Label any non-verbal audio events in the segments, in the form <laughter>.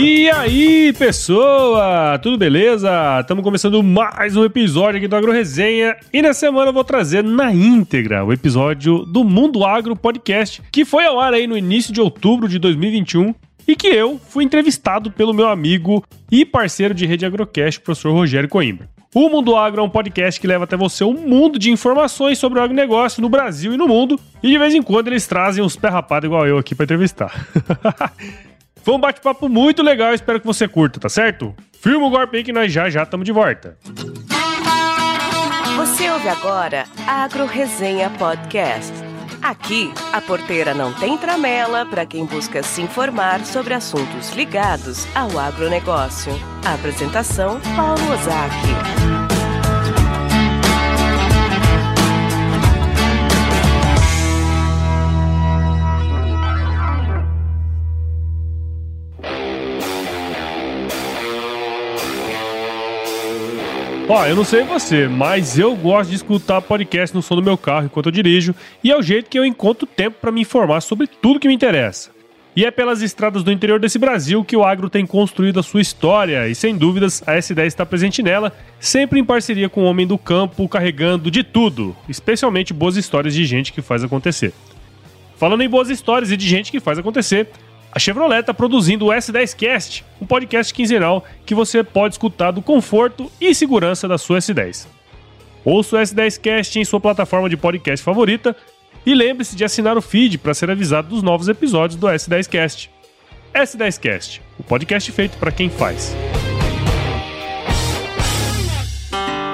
E aí, pessoa? Tudo beleza? Estamos começando mais um episódio aqui do Agro Resenha e nessa semana eu vou trazer na íntegra o episódio do Mundo Agro Podcast, que foi ao ar aí no início de outubro de 2021 e que eu fui entrevistado pelo meu amigo e parceiro de rede Agrocast, o professor Rogério Coimbra. O Mundo Agro é um podcast que leva até você um mundo de informações sobre o agronegócio no Brasil e no mundo, e de vez em quando eles trazem uns pé igual eu aqui para entrevistar. <laughs> Foi um bate-papo muito legal, espero que você curta, tá certo? Firma o golpe aí que nós já já estamos de volta. Você ouve agora Agro Resenha Podcast. Aqui, a porteira não tem tramela para quem busca se informar sobre assuntos ligados ao agronegócio. A apresentação, Paulo Ozaki. Ó, eu não sei você, mas eu gosto de escutar podcast no som do meu carro enquanto eu dirijo, e é o jeito que eu encontro tempo para me informar sobre tudo que me interessa. E é pelas estradas do interior desse Brasil que o agro tem construído a sua história, e sem dúvidas a S10 está presente nela, sempre em parceria com o homem do campo, carregando de tudo, especialmente boas histórias de gente que faz acontecer. Falando em boas histórias e de gente que faz acontecer, a Chevrolet está produzindo o S10Cast, um podcast quinzenal que você pode escutar do conforto e segurança da sua S10. Ouça o S10Cast em sua plataforma de podcast favorita e lembre-se de assinar o feed para ser avisado dos novos episódios do S10Cast. S10Cast, o podcast feito para quem faz.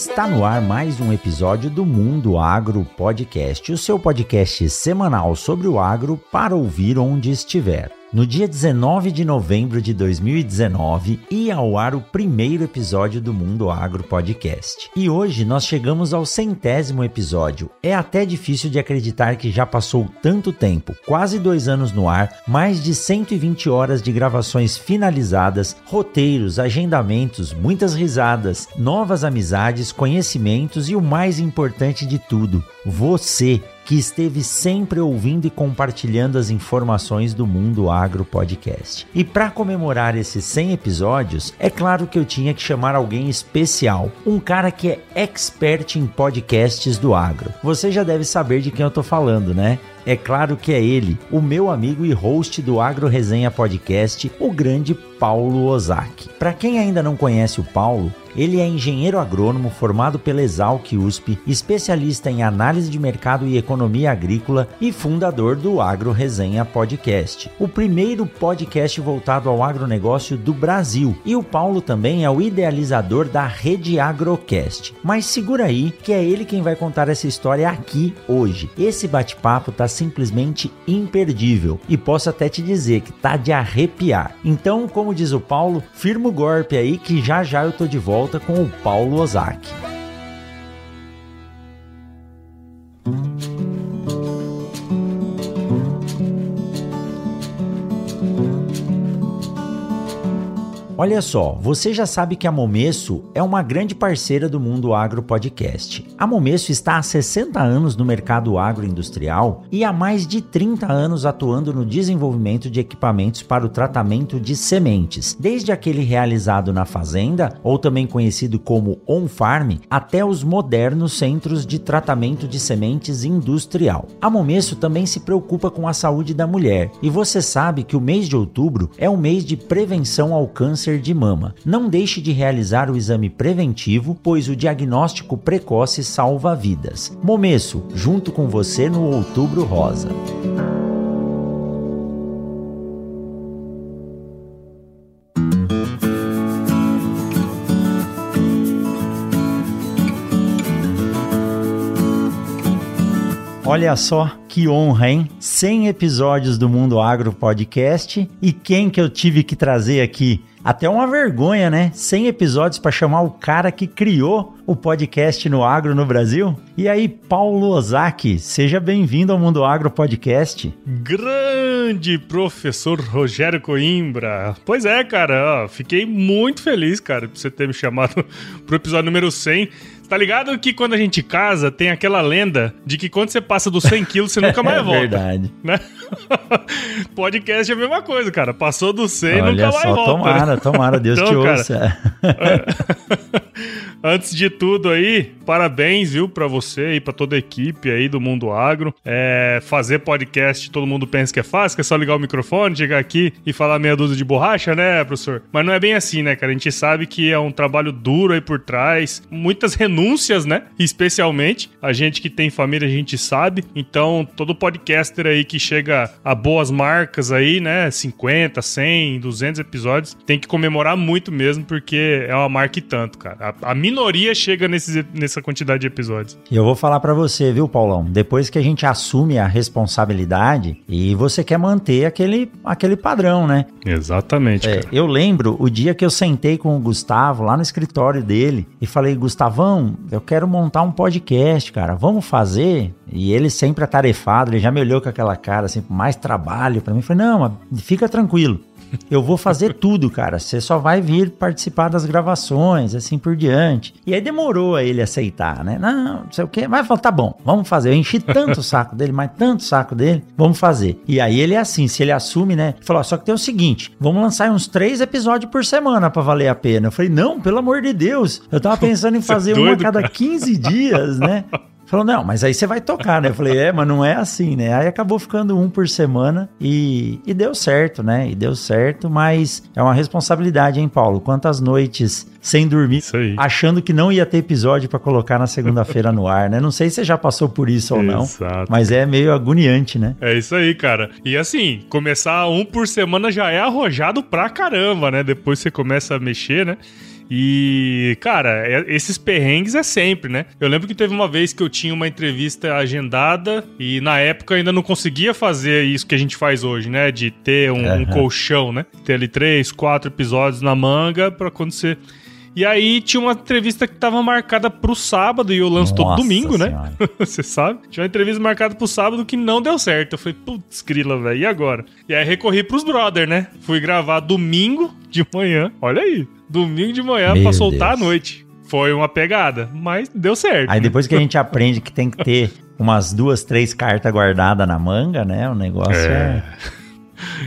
Está no ar mais um episódio do Mundo Agro Podcast, o seu podcast semanal sobre o agro para ouvir onde estiver. No dia 19 de novembro de 2019, ia ao ar o primeiro episódio do Mundo Agro Podcast. E hoje nós chegamos ao centésimo episódio. É até difícil de acreditar que já passou tanto tempo quase dois anos no ar, mais de 120 horas de gravações finalizadas, roteiros, agendamentos, muitas risadas, novas amizades, conhecimentos e o mais importante de tudo, você que esteve sempre ouvindo e compartilhando as informações do Mundo Agro Podcast. E para comemorar esses 100 episódios, é claro que eu tinha que chamar alguém especial, um cara que é expert em podcasts do agro. Você já deve saber de quem eu tô falando, né? É claro que é ele, o meu amigo e host do Agro Resenha Podcast, o grande Paulo Ozaki. Para quem ainda não conhece o Paulo, Ele é engenheiro agrônomo formado pela Exalc USP, especialista em análise de mercado e economia agrícola e fundador do Agro Resenha Podcast, o primeiro podcast voltado ao agronegócio do Brasil. E o Paulo também é o idealizador da Rede Agrocast. Mas segura aí que é ele quem vai contar essa história aqui hoje. Esse bate-papo tá simplesmente imperdível e posso até te dizer que tá de arrepiar. Então, como diz o Paulo, firma o golpe aí que já já eu tô de volta com o Paulo Ozaki. Olha só, você já sabe que a Momesso é uma grande parceira do Mundo Agro Podcast. A Momesso está há 60 anos no mercado agroindustrial e há mais de 30 anos atuando no desenvolvimento de equipamentos para o tratamento de sementes, desde aquele realizado na fazenda, ou também conhecido como on-farm, até os modernos centros de tratamento de sementes industrial. A Momesso também se preocupa com a saúde da mulher, e você sabe que o mês de outubro é o mês de prevenção ao câncer câncer de mama. Não deixe de realizar o exame preventivo, pois o diagnóstico precoce salva vidas. Momesso, junto com você no Outubro Rosa. Olha só que honra, hein? 100 episódios do Mundo Agro Podcast e quem que eu tive que trazer aqui? Até uma vergonha, né? 100 episódios para chamar o cara que criou o podcast no agro no Brasil. E aí, Paulo Ozaki, seja bem-vindo ao Mundo Agro Podcast. Grande professor Rogério Coimbra. Pois é, cara, ó, fiquei muito feliz, cara, por você ter me chamado <laughs> pro episódio número 100. Tá ligado que quando a gente casa, tem aquela lenda de que quando você passa dos 100 quilos, você nunca <laughs> mais é volta. Verdade. Né? <laughs> Podcast é a mesma coisa, cara. Passou dos 100, Olha nunca só, mais volta. Tomara, né? tomara, Deus Então, te cara, ouça. <laughs> Antes de tudo aí, parabéns, viu, pra você e pra toda a equipe aí do Mundo Agro. É, fazer podcast, todo mundo pensa que é fácil, que é só ligar o microfone, chegar aqui e falar meia dúzia de borracha, né, professor? Mas não é bem assim, né, cara? A gente sabe que é um trabalho duro aí por trás, muitas renúncias, né? Especialmente a gente que tem família, a gente sabe. Então, todo podcaster aí que chega a boas marcas aí, né, 50, 100, 200 episódios, tem que comemorar muito mesmo, porque é uma marca e tanto, cara. A, a minoria chega nesses, nessa quantidade de episódios. E eu vou falar pra você, viu, Paulão? Depois que a gente assume a responsabilidade e você quer manter aquele, aquele padrão, né? Exatamente, É, cara. eu lembro o dia que eu sentei com o Gustavo lá no escritório dele e falei, Gustavão, eu quero montar um podcast, cara, vamos fazer? E ele sempre atarefado, ele já me olhou com aquela cara assim, mais trabalho pra mim. Eu falei, não, mas fica tranquilo. Eu vou fazer <laughs> tudo, cara. Você só vai vir participar das gravações, assim por diante. E aí demorou a ele aceitar, né? Não, não sei o quê. Mas falou, tá bom, vamos fazer. Eu enchi tanto o saco dele, mas tanto o saco dele, vamos fazer. E aí ele é assim, se ele assume, né? Falou, só que tem o seguinte: vamos lançar uns três episódios por semana pra valer a pena. Eu falei, não, pelo amor de Deus. Eu tava pensando em é fazer uma a doido, cada cara? 15 dias, né? <laughs> Falou, não, mas aí você vai tocar, né? Eu falei, é, mas não é assim, né? Aí acabou ficando um por semana e, e deu certo, né? E deu certo, mas é uma responsabilidade, hein, Paulo? Quantas noites sem dormir, achando que não ia ter episódio pra colocar na segunda-feira no ar, né? Não sei se você já passou por isso ou não, Exato. mas é meio agoniante, né? É isso aí, cara. E assim, começar um por semana já é arrojado pra caramba, né? Depois você começa a mexer, né? E, cara, é- esses perrengues é sempre, né? Eu lembro que teve uma vez que eu tinha uma entrevista agendada e na época eu ainda não conseguia fazer isso que a gente faz hoje, né? De ter um, um Aham. colchão, né? Ter ali três, quatro episódios na manga pra quando você. E aí tinha uma entrevista que tava marcada pro sábado e eu lanço todo Nossa domingo, né? Senhora. <laughs> Você sabe? Tinha uma entrevista marcada pro sábado que não deu certo. Eu falei, putz, grila, velho, e agora? E aí recorri pros brother, né? Fui gravar domingo de manhã. Olha aí. Domingo de manhã Meu pra soltar Deus. à noite. Foi uma pegada, mas deu certo. Aí né? depois que a gente aprende que tem que ter umas duas, três cartas guardadas na manga, né? O negócio é...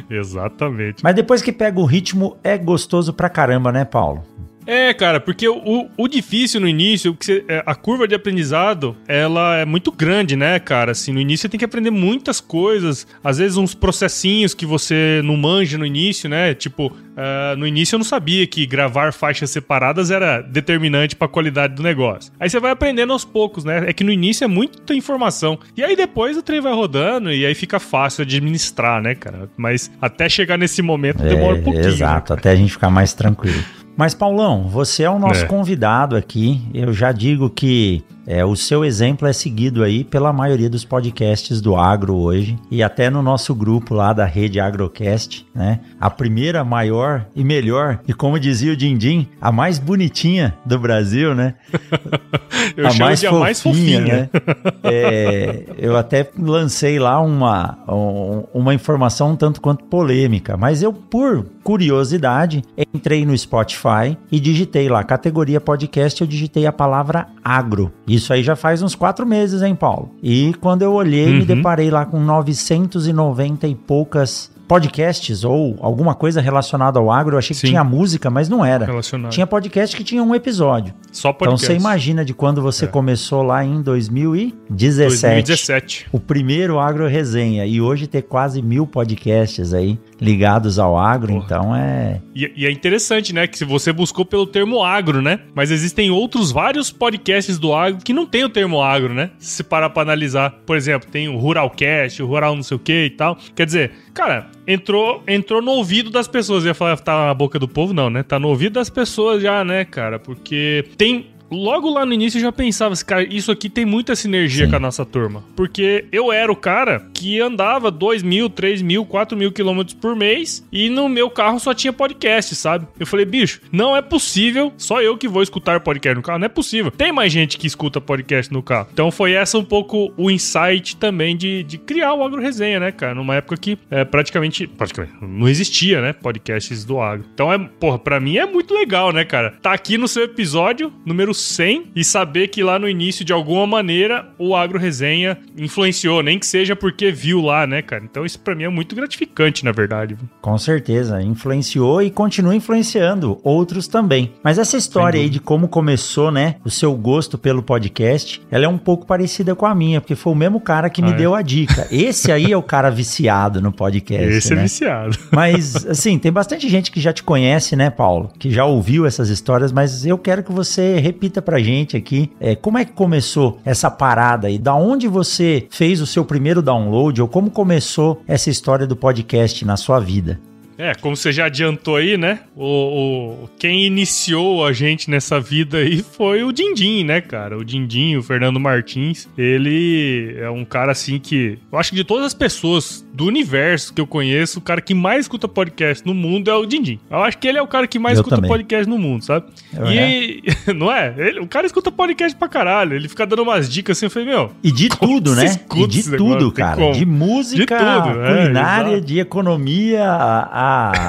É. <laughs> Exatamente. Mas depois que pega o ritmo, é gostoso pra caramba, né, Paulo? É, cara, porque o, o difícil no início, você, é, a curva de aprendizado, ela é muito grande, né, cara? Assim, no início você tem que aprender muitas coisas, às vezes uns processinhos que você não manja no início, né? Tipo, uh, no início eu não sabia que gravar faixas separadas era determinante para a qualidade do negócio. Aí você vai aprendendo aos poucos, né? É que no início é muita informação. E aí depois o trem vai rodando e aí fica fácil administrar, né, cara? Mas até chegar nesse momento demora É, um pouquinho. Exato, né, até a gente ficar mais tranquilo. Mas, Paulão, você é o nosso É. convidado aqui. Eu já digo que é, o seu exemplo é seguido aí pela maioria dos podcasts do agro hoje e até no nosso grupo lá da rede Agrocast, né? A primeira, maior e melhor, e como dizia o Dindim, a mais bonitinha do Brasil, né? <laughs> Eu a mais de a fofinha, mais fofinha. né? É, eu até lancei lá uma, um- uma informação um tanto quanto polêmica, mas eu, por curiosidade, entrei no Spotify e digitei lá, categoria podcast, eu digitei a palavra agro. Isso aí já faz uns quatro meses, hein, Paulo? E quando eu olhei, me Uhum. deparei lá com 990 e poucas podcasts ou alguma coisa relacionada ao agro. Eu achei que Sim. tinha música, mas não era. Relacionado. Tinha podcast que tinha um episódio. Só Então podcast. você imagina de quando você É. começou lá em 2017. 2017. O primeiro Agro Resenha. E hoje ter quase mil podcasts aí ligados ao agro. Porra. Então é. E, e é interessante, né? Que se você buscou pelo termo agro, né? Mas existem outros vários podcasts do agro que não tem o termo agro, né? Se parar pra analisar. Por exemplo, tem o Ruralcast, o Rural não sei o que e tal. Quer dizer, cara, entrou, entrou no ouvido das pessoas. Eu ia falar, tá na boca do povo, não, né? Tá no ouvido das pessoas já, né, cara? Porque tem. Logo lá no início eu já pensava, assim, cara, isso aqui tem muita sinergia Sim. com a nossa turma. Porque eu era o cara que andava 2 mil, 3 mil, 4 mil quilômetros por mês e no meu carro só tinha podcast, sabe? Eu falei, bicho, não é possível, só eu que vou escutar podcast no carro, não é possível. Tem mais gente que escuta podcast no carro. Então foi essa um pouco o insight também de, de criar o Agro Resenha, né, cara? Numa época que é, praticamente, praticamente não existia, né, podcasts do agro. Então é, porra, pra mim é muito legal, né, cara? Tá aqui no seu episódio número 100 e saber que lá no início, de alguma maneira, o Agro Resenha influenciou, nem que seja porque viu lá, né, cara? Então isso pra mim é muito gratificante, na verdade. Com certeza, influenciou e continua influenciando outros também. Mas essa história aí de como começou, né, o seu gosto pelo podcast, ela é um pouco parecida com a minha, porque foi o mesmo cara que me Ah, é? deu a dica. Esse aí é o cara viciado no podcast, Esse né? é viciado. <laughs> Mas, assim, tem bastante gente que já te conhece, né, Paulo? Que já ouviu essas histórias, mas eu quero que você repita pra gente aqui é, como é que começou essa parada e da onde você fez o seu primeiro download ou como começou essa história do podcast na sua vida. É, como você já adiantou aí, né? O, o- quem iniciou a gente nessa vida aí foi o Dindim, né, cara? O Dindim, o Fernando Martins. Ele é um cara assim que. Eu acho que de todas as pessoas do universo que eu conheço, o cara que mais escuta podcast no mundo é o Dindim. Eu acho que ele é o cara que mais Eu escuta também. podcast no mundo, sabe? Eu e. <laughs> Não é? Ele- o cara escuta podcast pra caralho. Ele fica dando umas dicas assim. Eu falei, meu. E de tudo, né? E de tudo, negócio? Cara. De música, De tudo, é, culinária, exato. de economia, a,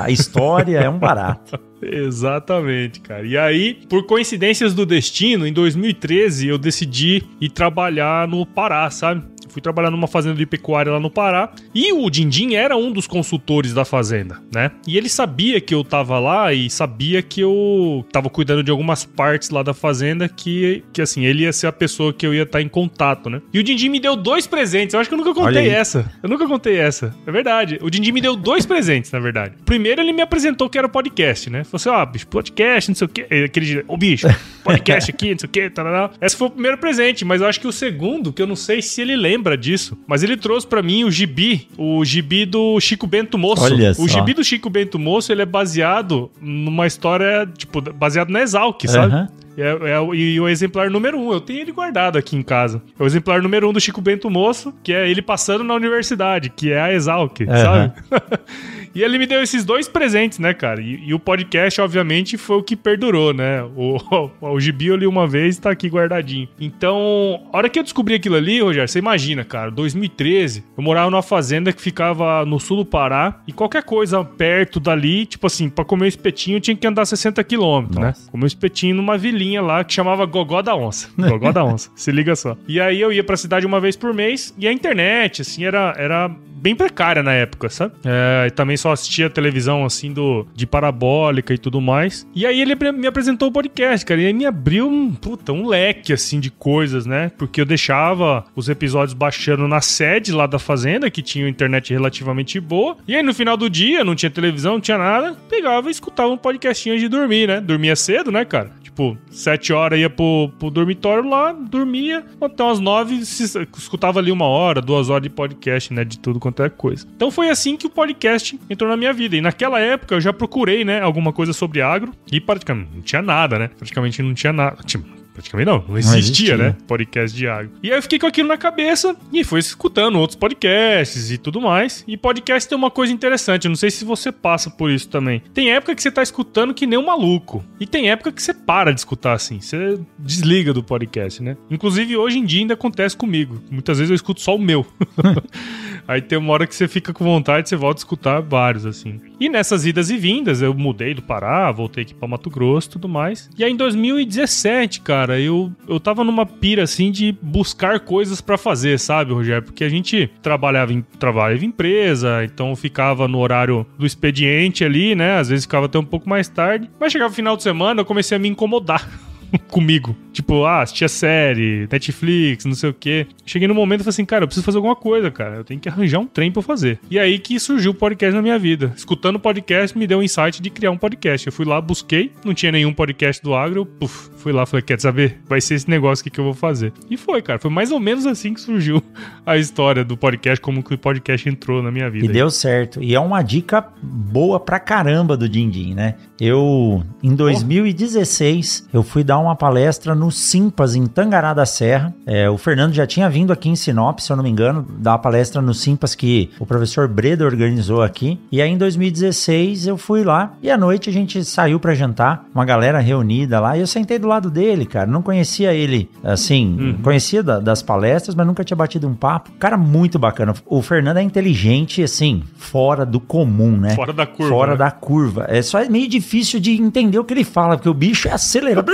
a história, é um barato. <laughs> Exatamente, cara. E aí, por coincidências do destino, em 2013 eu decidi ir trabalhar no Pará, sabe? Fui trabalhar numa fazenda de pecuária lá no Pará. E o Dindim era um dos consultores da fazenda, né? E ele sabia que eu tava lá e sabia que eu tava cuidando de algumas partes lá da fazenda que, que assim, ele ia ser a pessoa que eu ia estar em contato, né? E o Dindim me deu dois presentes. Eu acho que eu nunca contei essa. Eu nunca contei essa. É verdade. O Dindim me deu dois presentes, na verdade. Primeiro, ele me apresentou que era podcast, né? Falou assim: ó, bicho, podcast, não sei o quê. Aquele ô bicho, podcast aqui, não sei o quê, tarará. Esse foi o primeiro presente, mas eu acho que o segundo, que eu não sei se ele lembra disso, mas ele trouxe pra mim o gibi, o gibi do Chico Bento Moço. Olha o só. gibi do Chico Bento Moço, ele é baseado numa história, tipo, baseado na Exalc, sabe? Aham. É, é o- e o exemplar número um, eu tenho ele guardado aqui em casa. É o exemplar número um do Chico Bento Moço, que é ele passando na universidade, que é a Exalc, sabe? <laughs> e ele me deu esses dois presentes, né, cara? E, e o podcast, obviamente, foi o que perdurou, né? O, o, <laughs> o gibi eu li uma vez e tá aqui guardadinho. Então, a hora que eu descobri aquilo ali, Rogério, você imagina, cara, 2013, eu morava numa fazenda que ficava no sul do Pará e qualquer coisa perto dali, tipo assim, pra comer um espetinho tinha que andar 60 quilômetros, né? Comer um espetinho numa vilinha lá que chamava Gogó da Onça. <laughs> Gogó da Onça, se liga só. E aí eu ia pra cidade uma vez por mês e a internet, assim, era, era bem precária na época, sabe? É, e também só assistia televisão assim do de parabólica e tudo mais. E aí ele me apresentou o podcast, cara, e aí me abriu um, puta, um leque assim de coisas, né? Porque eu deixava os episódios baixando na sede lá da fazenda, que tinha internet relativamente boa. E aí no final do dia, não tinha televisão, não tinha nada, pegava e escutava um podcastinho de dormir, né? Dormia cedo, né, cara? Tipo, sete horas ia pro, pro dormitório lá, dormia, até umas nove, escutava ali uma hora, duas horas de podcast, né? De tudo quanto é coisa. Então foi assim que o podcast entrou na minha vida. E naquela época eu já procurei, né, alguma coisa sobre agro e praticamente não tinha nada, né? Praticamente não tinha nada. Tinha Praticamente não, não existia, não existia, né? Podcast de água. E aí eu fiquei com aquilo na cabeça e fui escutando outros podcasts e tudo mais. E podcast tem uma coisa interessante, eu não sei se você passa por isso também. Tem época que você tá escutando que nem um maluco. E tem época que você para de escutar assim. Você desliga do podcast, né? Inclusive hoje em dia ainda acontece comigo. Muitas vezes eu escuto só o meu. <laughs> aí tem uma hora que você fica com vontade, você volta a escutar vários, assim. E nessas idas e vindas, eu mudei do Pará, voltei aqui pra Mato Grosso tudo mais. E aí em 2017, cara cara, eu, eu tava numa pira assim de buscar coisas para fazer, sabe, Rogério? Porque a gente trabalhava em, trabalhava em empresa, então ficava no horário do expediente ali, né? Às vezes ficava até um pouco mais tarde. Mas chegava o final de semana, eu comecei a me incomodar. <laughs> <laughs> comigo. Tipo, ah, assistia série, Netflix, não sei o quê. Cheguei no momento e falei assim, cara, eu preciso fazer alguma coisa, cara. Eu tenho que arranjar um trem pra fazer. E aí que surgiu o podcast na minha vida. Escutando o podcast, me deu um insight de criar um podcast. Eu fui lá, busquei, não tinha nenhum podcast do agro, eu puf, fui lá, falei, quer saber? Vai ser esse negócio aqui que eu vou fazer. E foi, cara. Foi mais ou menos assim que surgiu <laughs> a história do podcast, como que o podcast entrou na minha vida. E deu certo. E é uma dica boa pra caramba do Dindim, né? Eu, em 2016, eu fui dar uma palestra no Simpas, em Tangará da Serra. É, o Fernando já tinha vindo aqui em Sinop, se eu não me engano, dar uma palestra no Simpas que o professor Breda organizou aqui. E aí, em 2016, eu fui lá e à noite a gente saiu para jantar, uma galera reunida lá, e eu sentei do lado dele, cara. Não conhecia ele, assim, uhum. conhecia da, das palestras, mas nunca tinha batido um papo. Cara, muito bacana. O Fernando é inteligente, assim, fora do comum, né? Fora da curva. Fora né? da curva. É só meio difícil difícil de entender o que ele fala, porque o bicho é acelerado.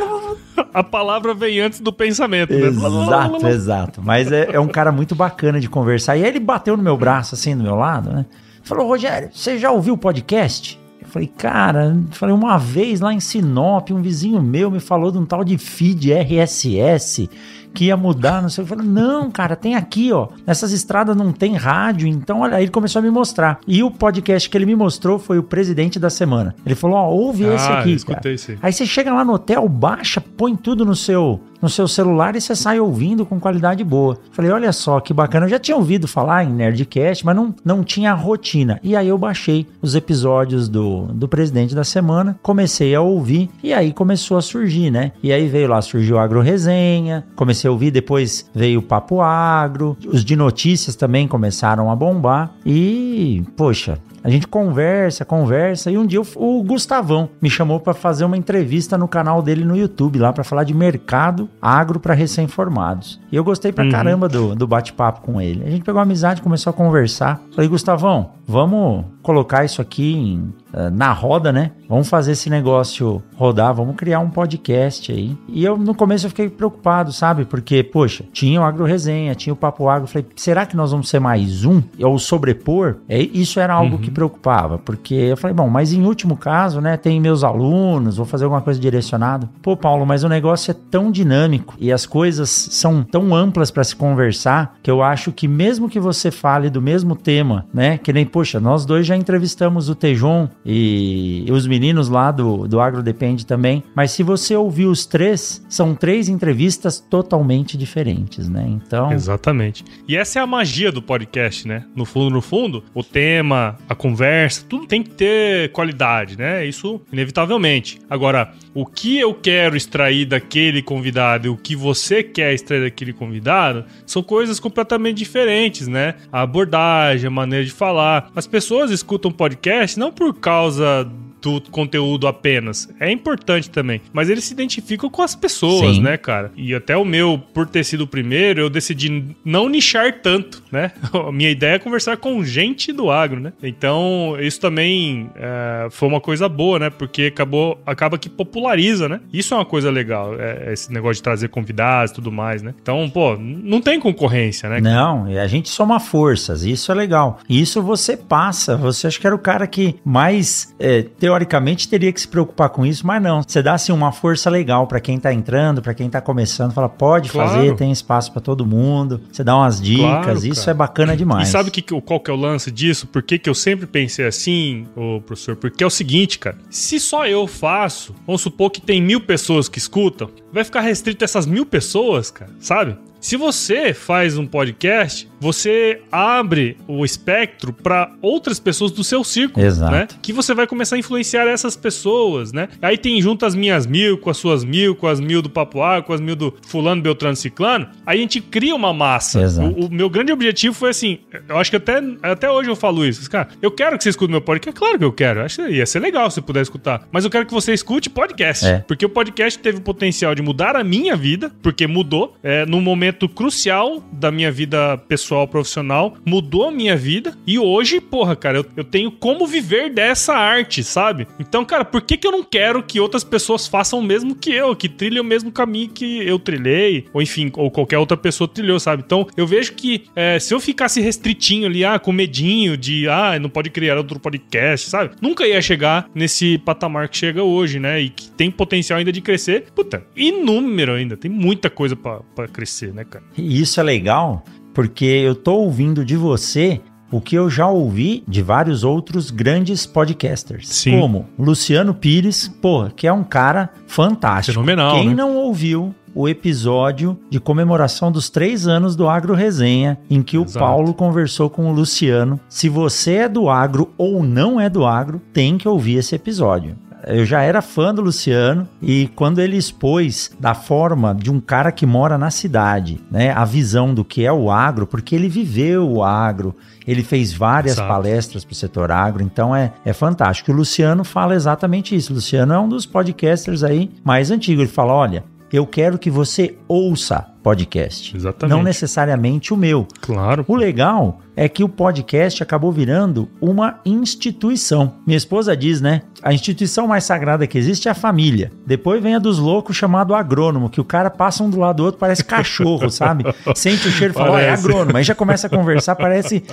<laughs> A palavra vem antes do pensamento, né? Exato, exato. Mas é, é, um cara muito bacana de conversar. E aí ele bateu no meu braço, assim, do meu lado, né? Falou, Rogério, você já ouviu o podcast? Eu falei, cara, falei, uma vez lá em Sinop, um vizinho meu me falou de um tal de feed RSS que ia mudar, não sei. Eu falei, não, cara, tem aqui, ó. Nessas estradas não tem rádio, então olha, aí ele começou a me mostrar. E o podcast que ele me mostrou foi o presidente da semana. Ele falou, ó, ouve ah, esse aqui, cara. Sim. Aí você chega lá no hotel, baixa, põe tudo no seu no seu celular e você sai ouvindo com qualidade boa. Falei, olha só que bacana. Eu já tinha ouvido falar em Nerdcast, mas não, não tinha rotina. E aí eu baixei os episódios do, do Presidente da Semana, comecei a ouvir e aí começou a surgir, né? E aí veio lá, surgiu a Agro Resenha, comecei a ouvir, depois veio o Papo Agro, os de notícias também começaram a bombar e, poxa, a gente conversa, conversa. E um dia o, Gustavão me chamou para fazer uma entrevista no canal dele no YouTube, lá para falar de mercado agro para recém-formados. E eu gostei pra uhum. caramba do, do bate-papo com ele. A gente pegou amizade, começou a conversar. Falei, Gustavão, vamos colocar isso aqui em, na roda, né? Vamos fazer esse negócio rodar, vamos criar um podcast aí. E eu, no começo, eu fiquei preocupado, sabe? Porque, poxa, tinha o Agro Resenha, tinha o Papo Agro. Falei, será que nós vamos ser mais um? Ou sobrepor? É, isso era algo uhum. que preocupava, porque eu falei, bom, mas em último caso, né, tem meus alunos, vou fazer alguma coisa direcionada. Pô, Paulo, mas o negócio é tão dinâmico e as coisas são tão amplas para se conversar que eu acho que mesmo que você fale do mesmo tema, né, que nem, poxa, nós dois já entrevistamos o Tejon e os meninos lá do, do Agro Depende também, mas se você ouvir os três, são três entrevistas totalmente diferentes, né? Então. Exatamente. E essa é a magia do podcast, né? No fundo, no fundo, o tema, a conversa, tudo tem que ter qualidade, né? Isso, inevitavelmente. Agora, o que eu quero extrair daquele convidado e o que você quer extrair daquele convidado são coisas completamente diferentes, né? A abordagem, a maneira de falar. As pessoas escutam podcast não por causa causa do conteúdo apenas. É importante também. Mas eles se identificam com as pessoas, Sim. né, cara? E até o meu, por ter sido o primeiro, eu decidi não nichar tanto, né? <laughs> A minha ideia é conversar com gente do agro, né? Então, isso também é, foi uma coisa boa, né? Porque acabou, acaba que populariza, né? Isso é uma coisa legal, é, esse negócio de trazer convidados e tudo mais, né? Então, pô, não tem concorrência, né? Não, a gente soma forças, isso é legal. Isso você passa, você acha que era o cara que mais, é, teoricamente, teria que se preocupar com isso, mas não. Você dá assim uma força legal pra quem tá entrando, pra quem tá começando, fala, pode Claro. fazer, tem espaço pra todo mundo. Você dá umas dicas, Claro, isso cara. é bacana demais. E sabe que, que- qual que é o lance disso? Por que, que eu sempre pensei assim, ô professor? Porque é o seguinte, cara. Se só eu faço, vamos supor que tem mil pessoas que escutam, vai ficar restrito a essas mil pessoas, cara, sabe? Se você faz um podcast, você abre o espectro para outras pessoas do seu círculo, Exato. né? Que você vai começar a influenciar essas pessoas, né? Aí tem junto as minhas mil, com as suas mil, com as mil do Papuá, com as mil do fulano, beltrano, ciclano. Aí a gente cria uma massa. Exato. O, o meu grande objetivo foi assim, eu acho que até, até hoje eu falo isso. Cara, eu quero que você escute meu podcast. Claro que eu quero. Acho que ia ser legal se você puder escutar. Mas eu quero que você escute podcast. É. Porque o podcast teve o potencial de mudar a minha vida, porque mudou. É, num momento crucial da minha vida pessoal, profissional, mudou a minha vida. E hoje, porra, cara, eu, eu tenho como viver dessa arte, sabe? Então, cara, por que, que eu não quero que outras pessoas façam o mesmo que eu, que trilhem o mesmo caminho que eu trilhei, ou enfim, ou qualquer outra pessoa trilhou, sabe? Então, eu vejo que é, se eu ficasse restritinho ali, ah, com medinho de, ah, não pode criar outro podcast, sabe? Nunca ia chegar nesse patamar que chega hoje, né? E que tem potencial ainda de crescer. Puta, inúmero ainda. Tem muita coisa pra crescer, né, cara? E isso é legal, porque eu tô ouvindo de você o que eu já ouvi de vários outros grandes podcasters. Sim. Como Luciano Pires, porra, que é um cara fantástico. Fenomenal, Quem né? não ouviu o episódio de comemoração dos três anos do Agro Resenha, em que o Exato. Paulo conversou com o Luciano. Se você é do agro ou não é do agro, tem que ouvir esse episódio. Eu já era fã do Luciano e quando ele expôs da forma de um cara que mora na cidade, né, a visão do que é o agro, porque ele viveu o agro, ele fez várias Exato. palestras para o setor agro, então é, é fantástico. O Luciano fala exatamente isso. O Luciano é um dos podcasters aí mais antigos. Ele fala: olha, eu quero que você ouça podcast, Exatamente. não necessariamente o meu. Claro. O legal é que o podcast acabou virando uma instituição. Minha esposa diz, né? A instituição mais sagrada que existe é a família. Depois vem a dos loucos chamado agrônomo, que o cara passa um do lado do outro, parece cachorro, <laughs> sabe? Sente o cheiro e fala, é agrônomo. Aí já começa a conversar, parece.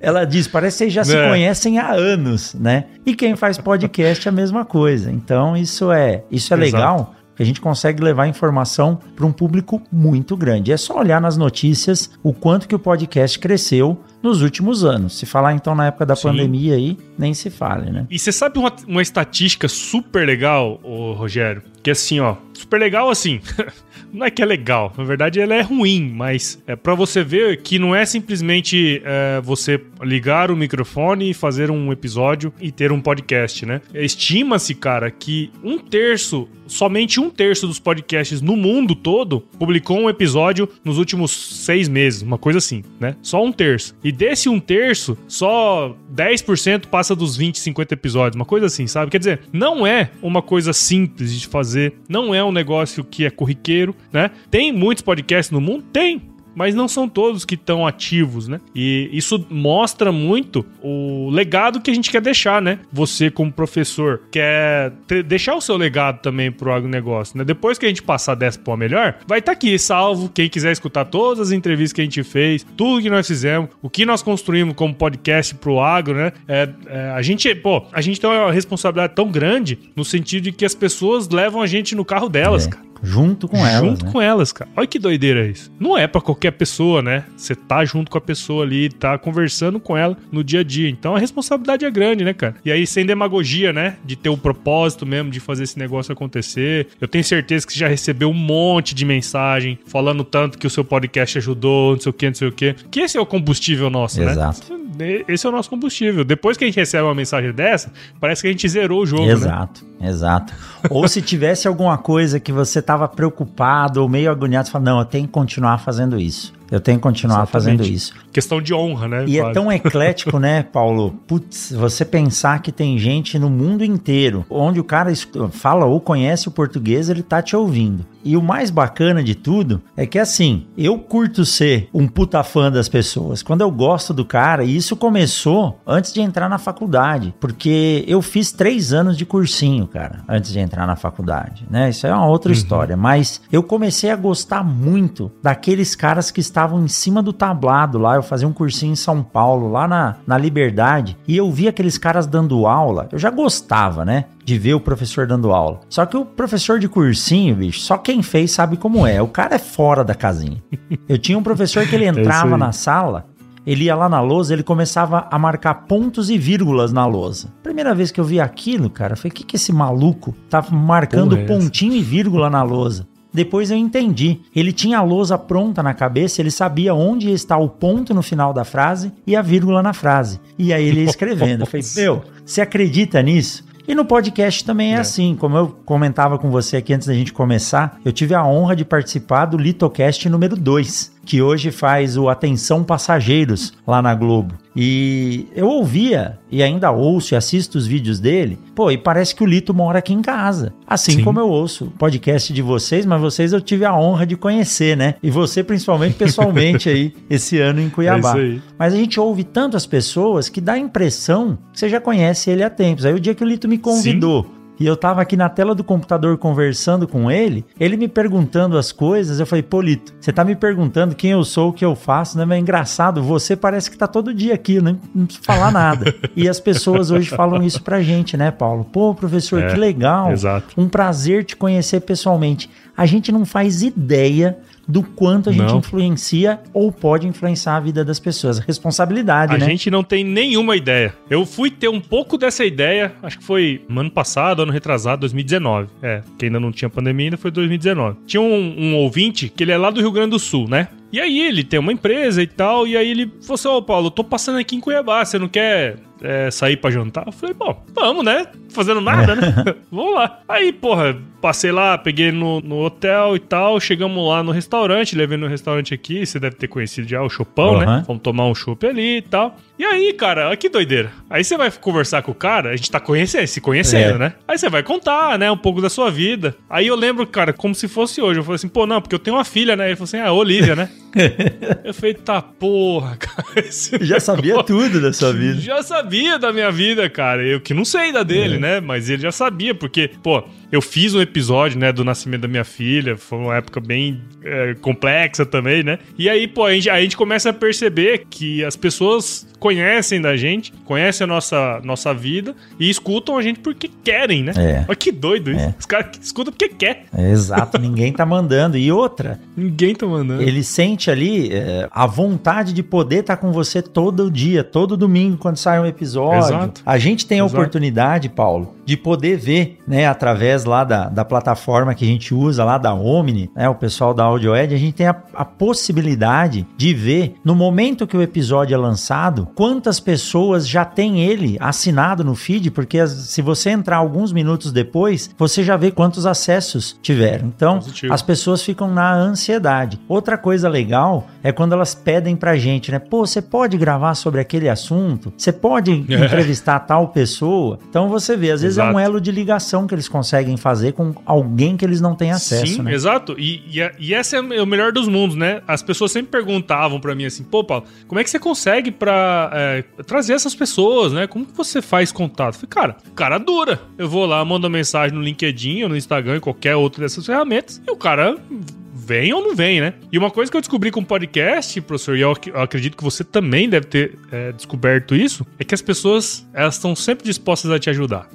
Ela diz, parece que vocês já se É. conhecem há anos, né? E quem faz podcast é a mesma coisa. Então, isso é, isso é Exato. legal que a gente consegue levar informação para um público muito grande. É só olhar nas notícias o quanto que o podcast cresceu nos últimos anos. Se falar então na época da Sim. pandemia aí, nem se fale, né? E você sabe uma, uma estatística super legal, ô Rogério? Que assim, ó, super legal assim. <laughs> não é que é legal, na verdade ela é ruim, mas é para você ver que não é simplesmente é, você ligar o microfone e fazer um episódio e ter um podcast, né? Estima-se, cara, que um terço, somente um terço dos podcasts no mundo todo publicou um episódio nos últimos seis meses, uma coisa assim, né? Só um terço. E desse um terço, só 10% passa dos 20, 50 episódios, uma coisa assim, sabe? Quer dizer, não é uma coisa simples de fazer, não é um negócio que é corriqueiro, né? Tem muitos podcasts no mundo? Tem. Mas não são todos que estão ativos, né? E isso mostra muito o legado que a gente quer deixar, né? Você, como professor, quer ter- deixar o seu legado também pro agronegócio, né? Depois que a gente passar dessa pra melhor, vai estar aqui, salvo quem quiser escutar todas as entrevistas que a gente fez, tudo que nós fizemos, o que nós construímos como podcast pro agro, né? É, é, a gente, pô, a gente tem uma responsabilidade tão grande no sentido de que as pessoas levam a gente no carro delas, É, cara. Junto com elas, junto né? com elas, cara. Olha que doideira isso. Não é pra qualquer pessoa, né? Você tá junto com a pessoa ali, tá conversando com ela no dia a dia. Então a responsabilidade é grande, né, cara? E aí, sem demagogia, né? De ter o propósito mesmo de fazer esse negócio acontecer. Eu tenho certeza que você já recebeu um monte de mensagem falando tanto que o seu podcast ajudou, não sei o que, não sei o que. Que esse é o combustível nosso, né? Exato. Esse é o nosso combustível. Depois que a gente recebe uma mensagem dessa, parece que a gente zerou o jogo, né? Exato. Exato. Ou se tivesse alguma coisa que você estava preocupado ou meio agoniado, você fala, não, eu tenho que continuar fazendo isso. Eu tenho que continuar Exatamente. fazendo isso. Questão de honra, né? E é tão eclético, né, <laughs> Paulo? Putz, você pensar que tem gente no mundo inteiro, onde o cara fala ou conhece o português, ele tá te ouvindo. E o mais bacana de tudo é que assim, eu curto ser um puta fã das pessoas. Quando eu gosto do cara, e isso começou antes de entrar na faculdade, porque eu fiz três anos de cursinho, cara, antes de entrar na faculdade, né? Isso é uma outra história. Mas eu comecei a gostar muito daqueles caras que estavam em cima do tablado lá. Eu fazia um cursinho em São Paulo, lá na, na Liberdade, e eu vi aqueles caras dando aula. Eu já gostava, né? De ver o professor dando aula. Só que o professor de cursinho, bicho, só quem fez sabe como é. O cara é fora da casinha. Eu tinha um professor que ele <laughs> isso entrava aí. na sala, ele ia lá na lousa, ele começava a marcar pontos e vírgulas na lousa. Primeira vez que eu vi aquilo, cara, falei, o que, que esse maluco tá marcando Porra é essa? pontinho e vírgula na lousa? Depois eu entendi. Ele tinha a lousa pronta na cabeça, ele sabia onde estar o ponto no final da frase e a vírgula na frase. E aí ele ia escrevendo. Eu falei, meu, você acredita nisso? E no podcast também é, É. assim, como eu comentava com você aqui antes da gente começar, eu tive a honra de participar do Litocast número 2, que hoje faz o Atenção Passageiros lá na Globo. E eu ouvia e ainda ouço e assisto os vídeos dele, pô, e parece que o Lito mora aqui em casa. Assim Sim. como eu ouço o podcast de vocês, mas vocês eu tive a honra de conhecer, né? E você principalmente pessoalmente aí <laughs> esse ano em Cuiabá. É. Mas a gente ouve tantas pessoas que dá a impressão que você já conhece ele há tempos. Aí o dia que o Lito me convidou e eu tava aqui na tela do computador conversando com ele, ele me perguntando as coisas, eu falei, pô, Lito, você tá me perguntando quem eu sou, o que eu faço, né? Mas é engraçado, você parece que tá todo dia aqui, nem não preciso falar nada. e as pessoas hoje falam isso pra gente, né, Paulo? Pô, professor, É, que legal. exato. Um prazer te conhecer pessoalmente. A gente não faz ideia do quanto a gente Não. influencia ou pode influenciar a vida das pessoas. Responsabilidade, A né? gente não tem nenhuma ideia. Eu fui ter um pouco dessa ideia, acho que foi no ano passado, ano retrasado, 2019. É, que ainda não tinha pandemia, ainda foi 2019. Tinha um, um ouvinte que ele é lá do Rio Grande do Sul, né? E aí ele tem uma empresa e tal, e aí ele falou assim, ô Paulo, eu tô passando aqui em Cuiabá, você não quer é, sair pra jantar? Eu falei, bom, vamos, né? Fazendo nada, né? <laughs> vamos lá. Aí, porra, passei lá, peguei no, no hotel e tal, chegamos lá no restaurante, levei no restaurante aqui, você deve ter conhecido já o Chopão, né? Aham. Vamos tomar um chopp ali e tal. E aí, cara, olha que doideira. Aí você vai conversar com o cara, a gente tá conhecendo, se conhecendo, É. né? Aí você vai contar, né, um pouco da sua vida. Aí eu lembro, cara, como se fosse hoje. Eu falei assim, pô, não, porque eu tenho uma filha, né? Ele falou assim, ah, Olivia, né? <laughs> eu falei, tá porra, cara. Já sabia negócio- tudo da sua vida. já sabia da minha vida, cara. Eu que não sei da dele, É. né? Mas ele já sabia, porque, pô, eu fiz um episódio, né, do nascimento da minha filha. Foi uma época bem é, complexa também, né? E aí, pô, a gente, a gente começa a perceber que as pessoas conhecem da gente, conhecem a nossa, nossa vida e escutam a gente porque querem, né? É. Olha que doido isso. É. Os caras escutam porque quer. É, Exato, ninguém tá mandando. E outra, <laughs> Ninguém tá mandando. ele sente ali é, a vontade de poder estar com você todo dia, todo domingo, quando sai um episódio. Exato. A gente tem a Exato. oportunidade, Paulo, de poder ver, né, através lá da, da plataforma que a gente usa, lá da Omni, né, o pessoal da AudioEd, a gente tem a, a possibilidade de ver, no momento que o episódio é lançado, quantas pessoas já tem ele assinado no feed, porque as- se você entrar alguns minutos depois, você já vê quantos acessos tiveram. Então, Positivo. as pessoas ficam na ansiedade. Outra coisa legal é quando elas pedem pra gente, né? Pô, você pode gravar sobre aquele assunto? Você pode <laughs> entrevistar tal pessoa? Então você vê, às vezes é um Exato. elo de ligação que eles conseguem fazer com alguém que eles não têm acesso, Sim, né? exato. E, e, e esse é o melhor dos mundos, né? As pessoas sempre perguntavam pra mim assim, pô, Paulo, como é que você consegue pra é, trazer essas pessoas, né? Como que você faz contato? Eu falei, cara, cara dura. Eu vou lá, mando mensagem no LinkedIn ou no Instagram, em qualquer outra dessas ferramentas, e o cara vem ou não vem, né? E uma coisa que eu descobri com o podcast, professor, e eu acredito que você também deve ter é, descoberto isso, é que as pessoas, elas estão sempre dispostas a te ajudar.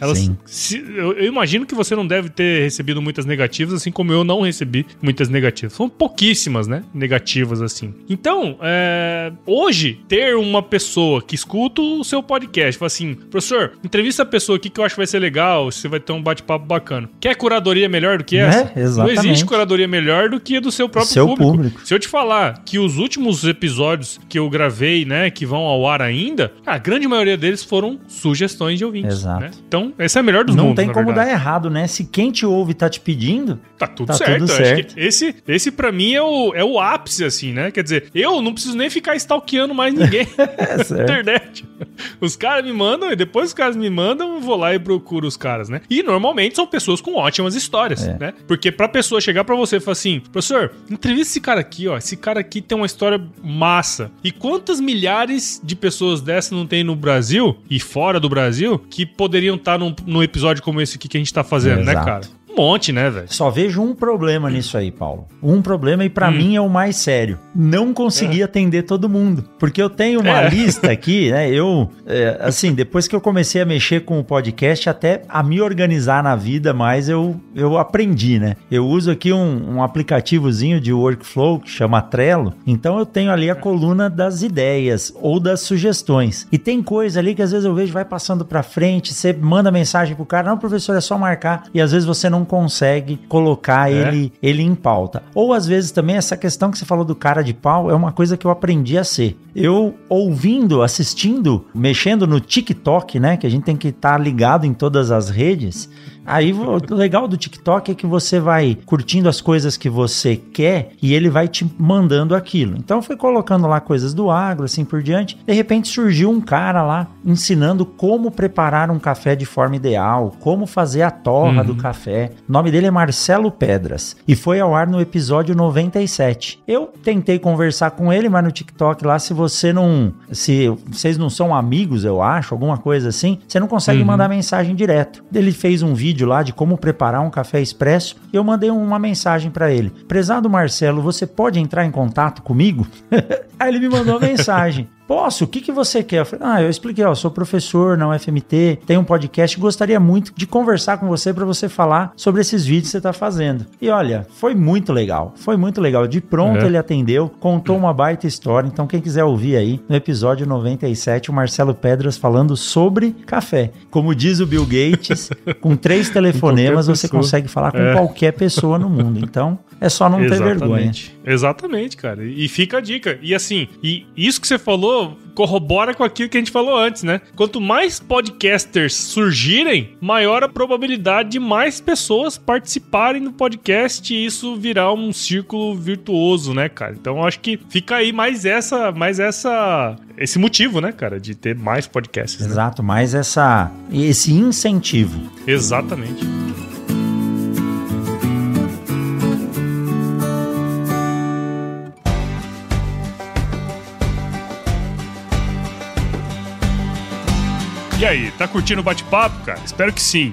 Elas, se- eu, eu imagino que você não deve ter recebido muitas negativas, assim como eu não recebi muitas negativas. São pouquíssimas, né? Negativas, assim. Então, é, hoje, ter uma pessoa que escuta o seu podcast, fala assim, professor, entrevista a pessoa aqui que eu acho que vai ser legal, você vai ter um bate-papo bacana. Quer curadoria melhor do que É, essa? Não exatamente. existe curadoria melhor do que a do seu próprio Seu público. público. Se eu te falar que os últimos episódios que eu gravei, né, que vão ao ar ainda, a grande maioria deles foram sugestões de ouvintes. Exato. né? Então, Então, esse é o melhor dos Não mundos, tem na como dar errado, né? Se quem te ouve tá te pedindo, Tá tudo Tá certo. tudo certo. esse, esse, para mim é o, é o ápice, assim, né? Quer dizer, eu não preciso nem ficar stalkeando mais ninguém <laughs> é na internet. Os caras me mandam e depois os caras me mandam, eu vou lá e procuro os caras, né? E normalmente são pessoas com ótimas histórias, É. né? Porque pra pessoa chegar pra você e falar assim, professor, entrevista esse cara aqui, ó. Esse cara aqui tem uma história massa. E quantas milhares de pessoas dessas não tem no Brasil e fora do Brasil que poderiam estar num, num episódio como esse aqui que a gente tá fazendo, né, Exato. cara? Monte, né, velho? Só vejo um problema nisso aí, Paulo. Um problema e pra Hum. mim é o mais sério. Não consegui atender todo mundo. Porque eu tenho uma É. <laughs> lista aqui, né? Eu, é, assim, depois que eu comecei a mexer com o podcast, até a me organizar na vida mais, eu, eu aprendi, né? Eu uso aqui um, um aplicativozinho de workflow que chama Trello. Então eu tenho ali a coluna das ideias ou das sugestões. E tem coisa ali que às vezes eu vejo vai passando pra frente, você manda mensagem pro cara, não, professor, é só marcar. E às vezes você não consegue colocar É. ele, ele em pauta. Ou às vezes também essa questão que você falou do cara de pau é uma coisa que eu aprendi a ser. Eu ouvindo, assistindo, mexendo no TikTok, né? Que a gente tem que estar ligado em todas as redes. Aí o legal do TikTok é que você vai curtindo as coisas que você quer e ele vai te mandando aquilo. Então foi colocando lá coisas do agro, assim por diante. De repente surgiu um cara lá ensinando como preparar um café de forma ideal, como fazer a torra do café. O nome dele é Marcelo Pedras e foi ao ar no episódio 97. Eu tentei conversar com ele, mas no TikTok lá, se você não. Se vocês não são amigos, eu acho, alguma coisa assim, você não consegue mandar mensagem direto. Ele fez um vídeo lá de como preparar um café expresso e eu mandei uma mensagem para ele. Prezado Marcelo, você pode entrar em contato comigo? <laughs> Aí ele me mandou uma mensagem. Posso? O que, que você quer? Eu falei, ah, eu expliquei, ó, sou professor na UFMT, tenho um podcast, gostaria muito de conversar com você para você falar sobre esses vídeos que você está fazendo. E olha, foi muito legal, foi muito legal. De pronto É. ele atendeu, contou uma baita história. Então quem quiser ouvir aí, no episódio 97, o Marcelo Pedras falando sobre café. Como diz o Bill Gates, <laughs> com três telefonemas você consegue falar com É. qualquer pessoa no mundo. Então é só não ter vergonha. Exatamente, cara. E fica a dica. E assim, e isso que você falou corrobora com aquilo que a gente falou antes, né? Quanto mais podcasters surgirem, maior a probabilidade de mais pessoas participarem do podcast e isso virar um círculo virtuoso, né, cara? Então eu acho que fica aí mais essa, mais essa, esse motivo, né, cara, de ter mais podcasts. né? Exato, mas essa, esse incentivo. Exatamente. E aí, tá curtindo o bate-papo, cara? Espero que sim.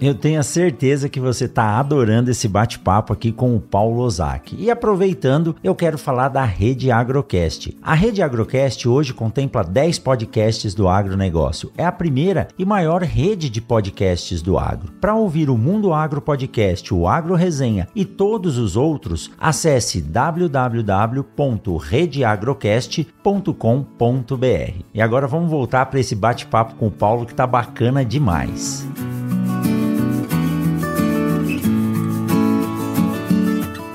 Eu tenho a certeza que você está adorando esse bate-papo aqui com o Paulo Ozaki. E aproveitando, eu quero falar da Rede Agrocast. A Rede Agrocast hoje contempla 10 podcasts do agronegócio. É a primeira e maior rede de podcasts do agro. Para ouvir o Mundo Agro Podcast, o Agro Resenha e todos os outros, acesse www.redeagrocast.com.br. E agora vamos voltar para esse bate-papo com o Paulo que tá bacana demais.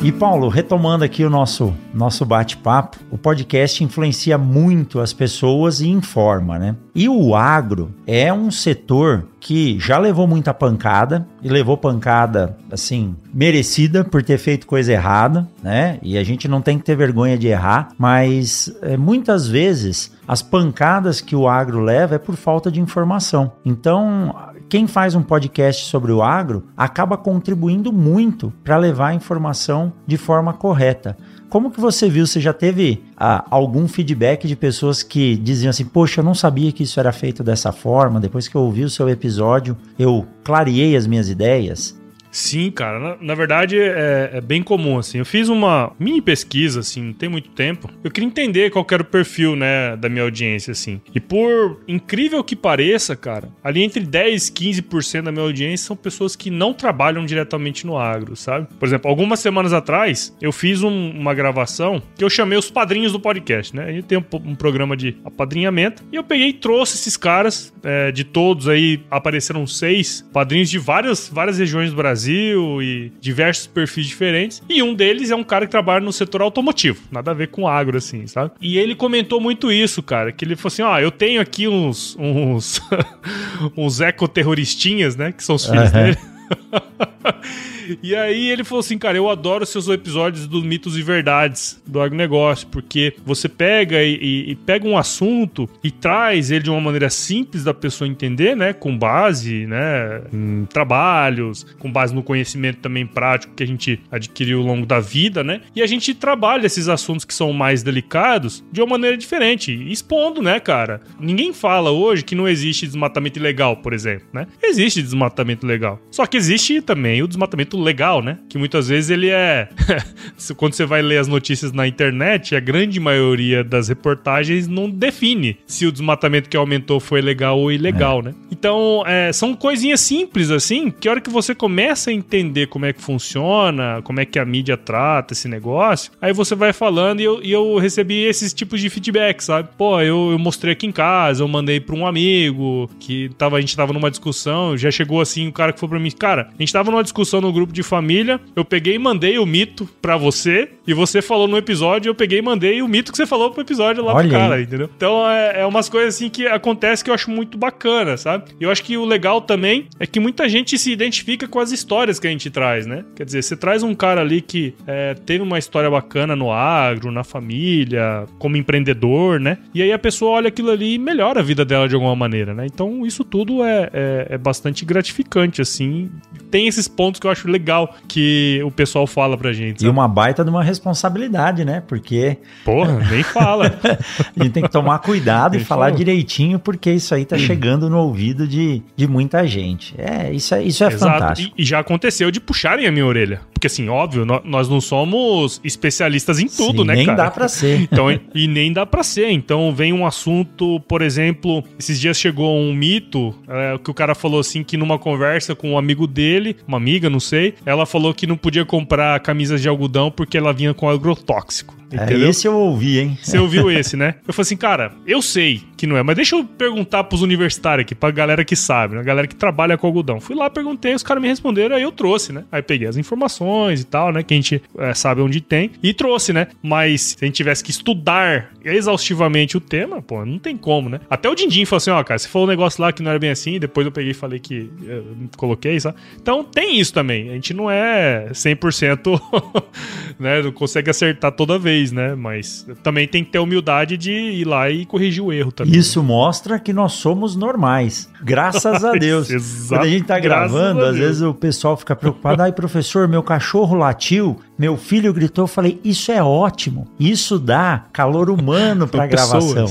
E Paulo, retomando aqui o nosso, nosso bate-papo, o podcast influencia muito as pessoas e informa, né? E o agro é um setor que já levou muita pancada e levou pancada assim merecida por ter feito coisa errada, né? E a gente não tem que ter vergonha de errar, mas é, muitas vezes as pancadas que o agro leva é por falta de informação. Então, quem faz um podcast sobre o agro acaba contribuindo muito para levar a informação de forma correta. Como que você viu? Você já teve ah, algum feedback de pessoas que diziam assim: Poxa, eu não sabia que isso era feito dessa forma. Depois que eu ouvi o seu episódio, eu clareei as minhas ideias. Sim, cara. Na, na verdade, é, é, bem comum, assim. Eu fiz uma mini pesquisa, assim, não tem muito tempo. Eu queria entender qual era o perfil, né, da minha audiência, assim. E por incrível que pareça, cara, ali entre 10 e 15% da minha audiência são pessoas que não trabalham diretamente no agro, sabe? Por exemplo, algumas semanas atrás, eu fiz um, uma gravação que eu chamei os padrinhos do podcast, né? Gente tem um, um programa de apadrinhamento. E eu peguei e trouxe esses caras, é, de todos aí, apareceram seis padrinhos de várias, várias regiões do Brasil Brasil e diversos perfis diferentes. E um deles é um cara que trabalha no setor automotivo, nada a ver com agro, assim, sabe? E ele comentou muito isso, cara, que ele falou assim: ó, ah, eu tenho aqui uns, uns, <laughs> uns ecoterroristinhas, né, que são os filhos uhum. dele. <laughs> E aí ele falou assim, cara, eu adoro seus episódios dos mitos e verdades do agronegócio, porque você pega e, e, e, pega um assunto e traz ele de uma maneira simples da pessoa entender, né? Com base, né? Em trabalhos, com base no conhecimento também prático que a gente adquiriu ao longo da vida, né? E a gente trabalha esses assuntos que são mais delicados de uma maneira diferente, expondo, né, cara? Ninguém fala hoje que não existe desmatamento ilegal, por exemplo, né? Existe desmatamento legal. Só que existe também o desmatamento legal, né? Que muitas vezes ele é. <laughs> Quando você vai ler as notícias na internet, a grande maioria das reportagens não define se o desmatamento que aumentou foi legal ou ilegal, é. né? Então, é, são coisinhas simples assim, que a hora que você começa a entender como é que funciona, como é que a mídia trata esse negócio, aí você vai falando e eu, e eu recebi esses tipos de feedback, sabe? Pô, eu, eu mostrei aqui em casa, eu mandei pra um amigo que tava, a gente tava numa discussão, já chegou assim, o cara que falou pra mim, cara, a gente tava numa discussão no grupo grupo de família, eu peguei e mandei o mito pra você, e você falou no episódio, eu peguei e mandei o mito que você falou pro episódio lá Olha pro cara, aí. entendeu? Então é, é umas coisas assim que acontece que eu acho muito bacana, sabe? E eu acho que o legal também é que muita gente se identifica com as histórias que a gente traz, né? Quer dizer, você traz um cara ali que é, teve uma história bacana no agro, na família, como empreendedor, né? E aí a pessoa olha aquilo ali e melhora a vida dela de alguma maneira, né? Então isso tudo é, é, é bastante gratificante, assim. Tem esses pontos que eu acho legal que o pessoal fala pra gente. Sabe? E uma baita de uma responsabilidade, né? Porque. Porra, nem fala. a <laughs> gente tem que tomar cuidado e falar fala. direitinho, porque isso aí tá chegando no ouvido de, de muita gente. É, isso é, isso é Exato. fantástico. E, e, já aconteceu de puxarem a minha orelha. Porque, assim, óbvio, nós não somos especialistas em tudo, Sim, né, nem cara? Nem dá pra ser. <laughs> Então, e nem dá pra ser. Então, vem um assunto, por exemplo, esses dias chegou um mito é, que o cara falou assim que numa conversa com um amigo dele, uma amiga, não sei, ela falou que não podia comprar camisas de algodão porque ela vinha com agrotóxico. É, entendeu? É, esse eu ouvi, hein? Você ouviu esse, né? Eu falei assim, cara, eu sei que não é, mas deixa eu perguntar pros universitários aqui, pra galera que sabe, né? galera que trabalha com algodão. Fui lá, perguntei, os caras me responderam, aí eu trouxe, né? Aí peguei as informações e tal, né? Que a gente é, sabe onde tem, e trouxe, né? Mas se a gente tivesse que estudar exaustivamente o tema, pô, não tem como, né? Até o Dindim falou assim, ó, oh, cara, você falou um negócio lá que não era bem assim, depois eu peguei e falei que eu coloquei, sabe? Então tem isso também. A gente não é 100%, <laughs> né? Não consegue acertar toda vez fez, né? Mas também tem que ter humildade de ir lá e corrigir o erro também. Isso né? mostra que nós somos normais. Graças a <laughs> Deus. Quando a gente tá gravando, às vezes o pessoal fica preocupado. Ai, professor, meu cachorro latiu, meu filho gritou. Eu falei, isso é ótimo. Isso dá calor humano <laughs> pra gravação.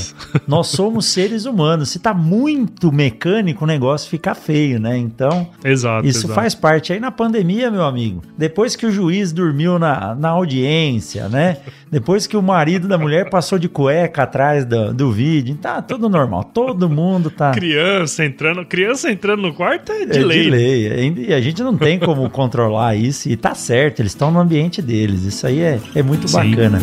Nós somos seres humanos. Se tá muito mecânico, o negócio fica feio, né? Então, exato, isso exato. faz parte. Aí na pandemia, meu amigo, depois que o juiz dormiu na, na audiência, né? Depois que o marido da mulher passou de cueca atrás do, do vídeo, tá tudo normal. Todo mundo tá. Criança entrando, criança entrando no quarto é de é lei. De lei. E a gente não tem como <laughs> controlar isso. E tá certo, eles estão no ambiente deles. Isso aí é, é muito Sim. bacana.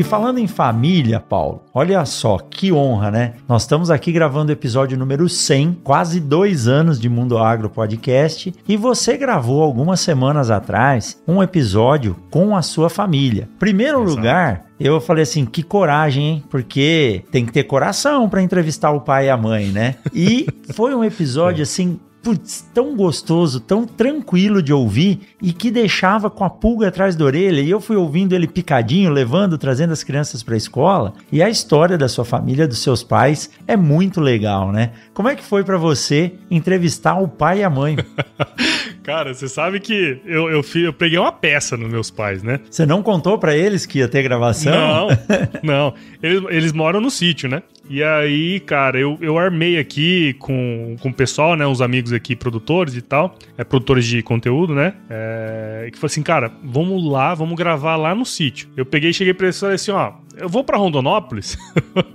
E falando em família, Paulo, olha só que honra, né? Nós estamos aqui gravando o episódio número 100, quase dois anos de Mundo Agro Podcast, e você gravou algumas semanas atrás um episódio com a sua família. Primeiro Exato. lugar, eu falei assim, que coragem, hein? Porque tem que ter coração para entrevistar o pai e a mãe, né? E <laughs> foi um episódio assim putz, tão gostoso, tão tranquilo de ouvir e que deixava com a pulga atrás da orelha. E eu fui ouvindo ele picadinho, levando, trazendo as crianças para a escola. E a história da sua família, dos seus pais, é muito legal, né? Como é que foi para você entrevistar o pai e a mãe? <laughs> Cara, você sabe que eu, eu, eu peguei uma peça nos meus pais, né? Você não contou para eles que ia ter gravação? Não, <laughs> não. Eles, eles moram no sítio, né? E aí, cara, eu, eu armei aqui com, com o pessoal, né? Os amigos aqui, produtores e tal, é, produtores de conteúdo, né? É, que falou assim, cara, vamos lá, vamos gravar lá no sítio. Eu peguei, cheguei pra eles e falei assim, ó, eu vou para Rondonópolis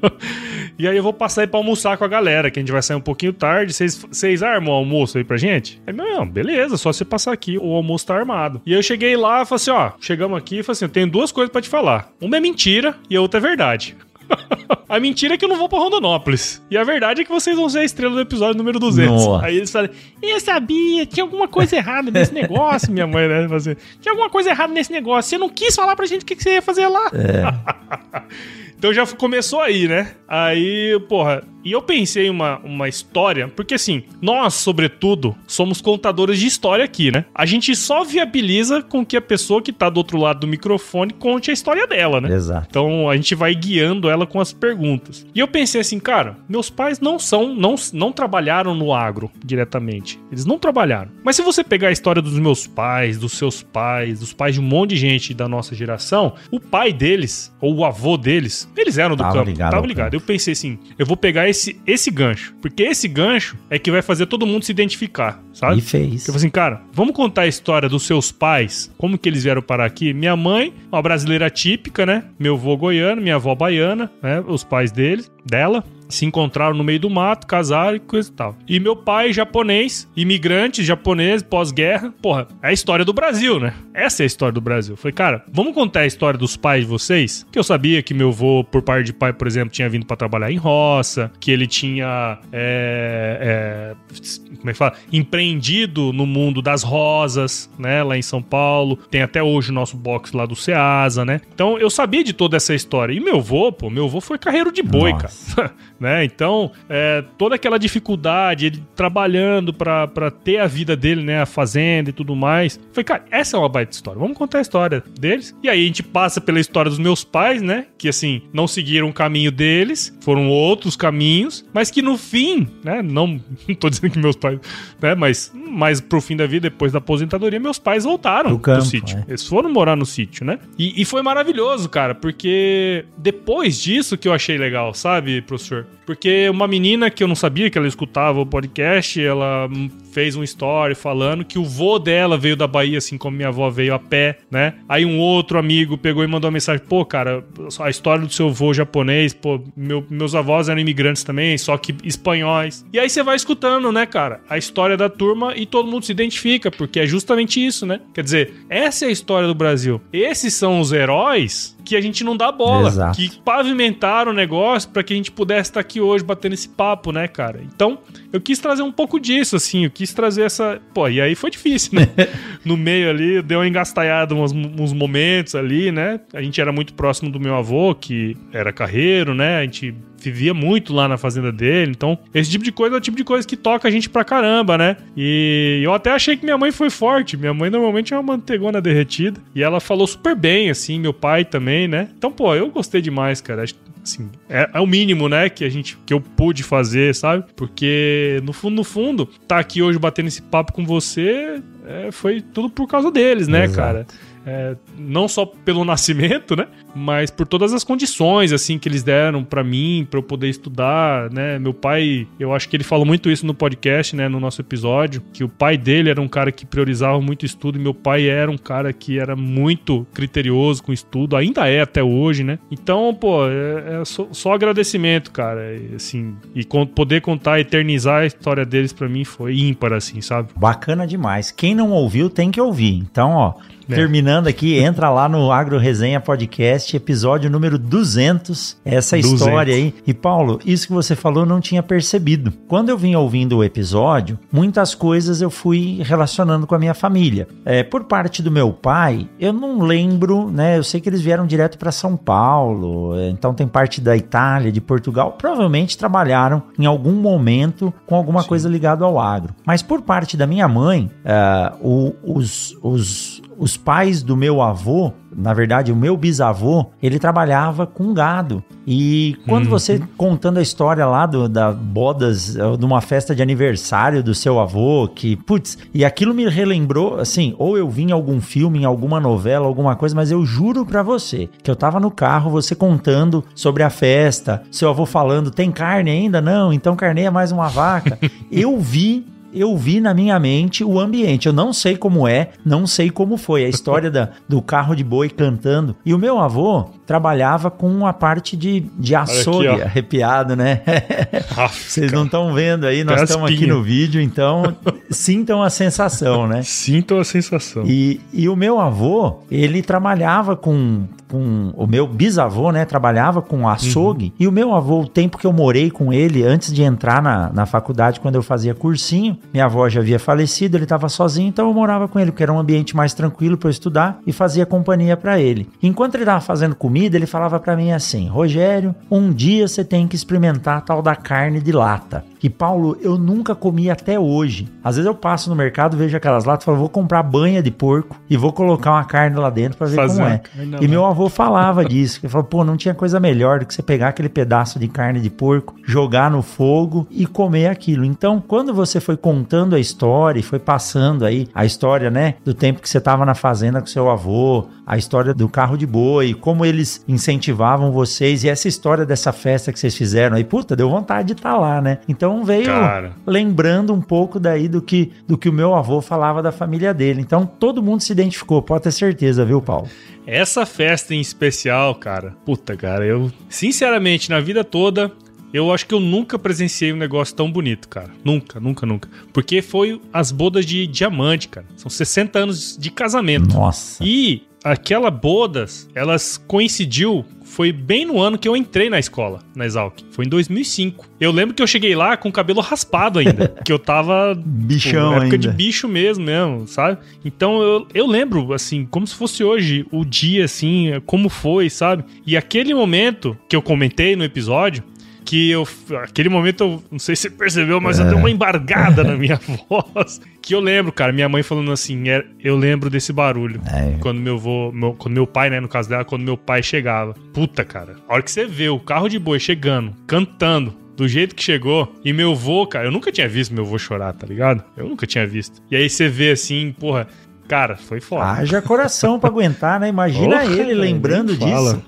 <laughs> e aí eu vou passar aí pra almoçar com a galera, que a gente vai sair um pouquinho tarde. Vocês armam o almoço aí pra gente? Aí, não, beleza, só você passar aqui, o almoço tá armado. E eu cheguei lá e falei assim, ó, chegamos aqui e falei assim, eu tenho duas coisas para te falar. Uma é mentira e a outra é verdade. <laughs> a mentira é que eu não vou pra Rondonópolis. E a verdade é que vocês vão ser a estrela do episódio número 200. Nossa. Aí eles falam, eu sabia, tinha alguma coisa errada nesse <laughs> negócio, minha mãe, né? Assim, tinha alguma coisa errada nesse negócio. Você não quis falar pra gente o que, que você ia fazer lá. É. <laughs> então já começou aí, né? Aí, porra, e eu pensei uma, uma história, porque assim, nós, sobretudo, somos contadores de história aqui, né? A gente só viabiliza com que a pessoa que tá do outro lado do microfone conte a história dela, né? Exato. Então a gente vai guiando ela com as perguntas. E eu pensei assim, cara, meus pais não são, não, não trabalharam no agro diretamente. Eles não trabalharam. Mas se você pegar a história dos meus pais, dos seus pais, dos pais de um monte de gente da nossa geração, o pai deles, ou o avô deles, eles eram do tava campo. Ligado tava ligado. Campo. Eu pensei assim, eu vou pegar esse, esse gancho. Porque esse gancho é que vai fazer todo mundo se identificar, sabe? E fez. Eu falei assim, cara, vamos contar a história dos seus pais, como que eles vieram parar aqui. Minha mãe, uma brasileira típica, né? Meu avô goiano, minha avó baiana, né? Os pais deles, dela se encontraram no meio do mato, casaram e coisa e tal. E meu pai, japonês, imigrante japonês, pós-guerra, porra, é a história do Brasil, né? Essa é a história do Brasil. Falei, cara, vamos contar a história dos pais de vocês? Que eu sabia que meu avô, por parte de pai, por exemplo, tinha vindo para trabalhar em roça, que ele tinha, é, é, como é que fala? Empreendido no mundo das rosas, né? Lá em São Paulo. Tem até hoje o nosso box lá do Ceasa, né? Então eu sabia de toda essa história. E meu avô, pô, meu avô foi carreiro de boi, Nossa. cara. <laughs> né? Então, é, toda aquela dificuldade, ele trabalhando para ter a vida dele, né? A fazenda e tudo mais. Foi, cara, essa é uma baita história. Vamos contar a história deles. E aí a gente passa pela história dos meus pais, né? Que assim, não seguiram o caminho deles, foram outros caminhos, mas que no fim, né? Não, <laughs> não tô dizendo que meus pais, né? Mas mais pro fim da vida, depois da aposentadoria, meus pais voltaram pro, campo, sítio. É. Eles foram morar no sítio, né? E, e foi maravilhoso, cara, porque depois disso que eu achei legal, sabe, professor? Porque uma menina que eu não sabia que ela escutava o podcast, ela fez um story falando que o vô dela veio da Bahia, assim como minha avó veio a pé, né? Aí um outro amigo pegou e mandou uma mensagem: pô, cara, a história do seu vô japonês, pô, meu, meus avós eram imigrantes também, só que espanhóis. E aí você vai escutando, né, cara, a história da turma e todo mundo se identifica, porque é justamente isso, né? Quer dizer, essa é a história do Brasil. Esses são os heróis que a gente não dá bola, Exato. que pavimentaram o negócio para que a gente pudesse estar aqui hoje batendo esse papo, né, cara? Então, eu quis trazer um pouco disso, assim, eu quis trazer essa. Pô, e aí foi difícil, né? <laughs> no meio ali, deu uma engastalhada uns, uns momentos ali, né? A gente era muito próximo do meu avô, que era carreiro, né? A gente vivia muito lá na fazenda dele. Então, esse tipo de coisa é o tipo de coisa que toca a gente pra caramba, né? E eu até achei que minha mãe foi forte. Minha mãe normalmente é uma mantegona derretida. E ela falou super bem, assim, meu pai também, né? Então, pô, eu gostei demais, cara. Assim, é, é, o mínimo, né, que a gente que eu pude fazer, sabe? Porque no fundo, no fundo, tá aqui hoje batendo esse papo com você, é, foi tudo por causa deles, né, Exato. cara? É, não só pelo nascimento, né? Mas por todas as condições, assim, que eles deram para mim, para eu poder estudar, né? Meu pai, eu acho que ele falou muito isso no podcast, né? No nosso episódio, que o pai dele era um cara que priorizava muito estudo e meu pai era um cara que era muito criterioso com estudo, ainda é até hoje, né? Então, pô, é, é só, só, agradecimento, cara, assim, e poder contar, eternizar a história deles para mim foi ímpar, assim, sabe? Bacana demais. Quem não ouviu tem que ouvir. Então, ó, É. Terminando aqui, entra lá no Agro Resenha Podcast, episódio número 200, essa 200. história aí. E Paulo, isso que você falou eu não tinha percebido. Quando eu vim ouvindo o episódio, muitas coisas eu fui relacionando com a minha família. É, por parte do meu pai, eu não lembro, né? Eu sei que eles vieram direto para São Paulo, é, então tem parte da Itália, de Portugal, provavelmente trabalharam em algum momento com alguma Sim. coisa ligada ao agro. Mas por parte da minha mãe, uh, o, os, os, os pais do meu avô, na verdade, o meu bisavô, ele trabalhava com gado. E quando uhum. você contando a história lá do, da bodas, eh, de uma festa de aniversário do seu avô, que, putz, e aquilo me relembrou, assim, ou eu vi em algum filme, em alguma novela, alguma coisa, mas eu juro para você que eu tava no carro, você contando sobre a festa, seu avô falando, tem carne ainda? Não, então carneia mais uma vaca. <laughs> eu vi eu vi na minha mente o ambiente. Eu não sei como é, não sei como foi. A história da, do carro de boi cantando. E o meu avô trabalhava com a parte de, de açougue, aqui, arrepiado, né? <laughs> Vocês não estão vendo aí, nós estamos aqui no vídeo, então <laughs> sintam a sensação, né? Sintam a sensação. E, e o meu avô, ele trabalhava com, com o meu bisavô, né? Trabalhava com açougue. Uhum. E o meu avô, o tempo que eu morei com ele, antes de entrar na, na faculdade, quando eu fazia cursinho, minha avó já havia falecido, ele estava sozinho, então eu morava com ele, porque era um ambiente mais tranquilo para eu estudar e fazia companhia para ele. Enquanto ele estava fazendo comida, ele falava para mim assim: Rogério, um dia você tem que experimentar a tal da carne de lata. E Paulo, eu nunca comi até hoje. Às vezes eu passo no mercado, vejo aquelas latas e falo, vou comprar banha de porco e vou colocar uma carne lá dentro para ver como é. E meu avô falava disso, que falou, pô, não tinha coisa melhor do que você pegar aquele pedaço de carne de porco, jogar no fogo e comer aquilo. Então, quando você foi contando a história e foi passando aí a história, né, do tempo que você estava na fazenda com seu avô, a história do carro de boi, como eles incentivavam vocês e essa história dessa festa que vocês fizeram aí, puta, deu vontade de estar tá lá, né? Então veio Cara. lembrando um pouco daí do que, do que o meu avô falava da família dele. Então todo mundo se identificou, pode ter certeza, viu, Paulo? Essa festa em especial, cara, puta, cara, eu, sinceramente, na vida toda, eu acho que eu nunca presenciei um negócio tão bonito, cara. Nunca, nunca, nunca. Porque foi as bodas de diamante, cara. São 60 anos de casamento. Nossa. E aquela bodas, elas coincidiu foi bem no ano que eu entrei na escola, na Exalc. Foi em 2005. Eu lembro que eu cheguei lá com o cabelo raspado ainda. <laughs> que eu tava. Bichão pô, época ainda. de bicho mesmo, mesmo, sabe? Então eu, eu lembro, assim, como se fosse hoje, o dia, assim, como foi, sabe? E aquele momento que eu comentei no episódio, que eu. Aquele momento, eu não sei se você percebeu, mas é. eu dei uma embargada na <laughs> minha voz. Que eu lembro, cara, minha mãe falando assim, é, eu lembro desse barulho. É. Quando meu vô, meu, quando meu pai, né, no caso dela, quando meu pai chegava. Puta, cara, a hora que você vê o carro de boi chegando, cantando, do jeito que chegou. E meu vô, cara, eu nunca tinha visto meu vô chorar, tá ligado? Eu nunca tinha visto. E aí você vê assim, porra, cara, foi foda. Haja coração pra aguentar, né? Imagina oh, ele lembrando disso.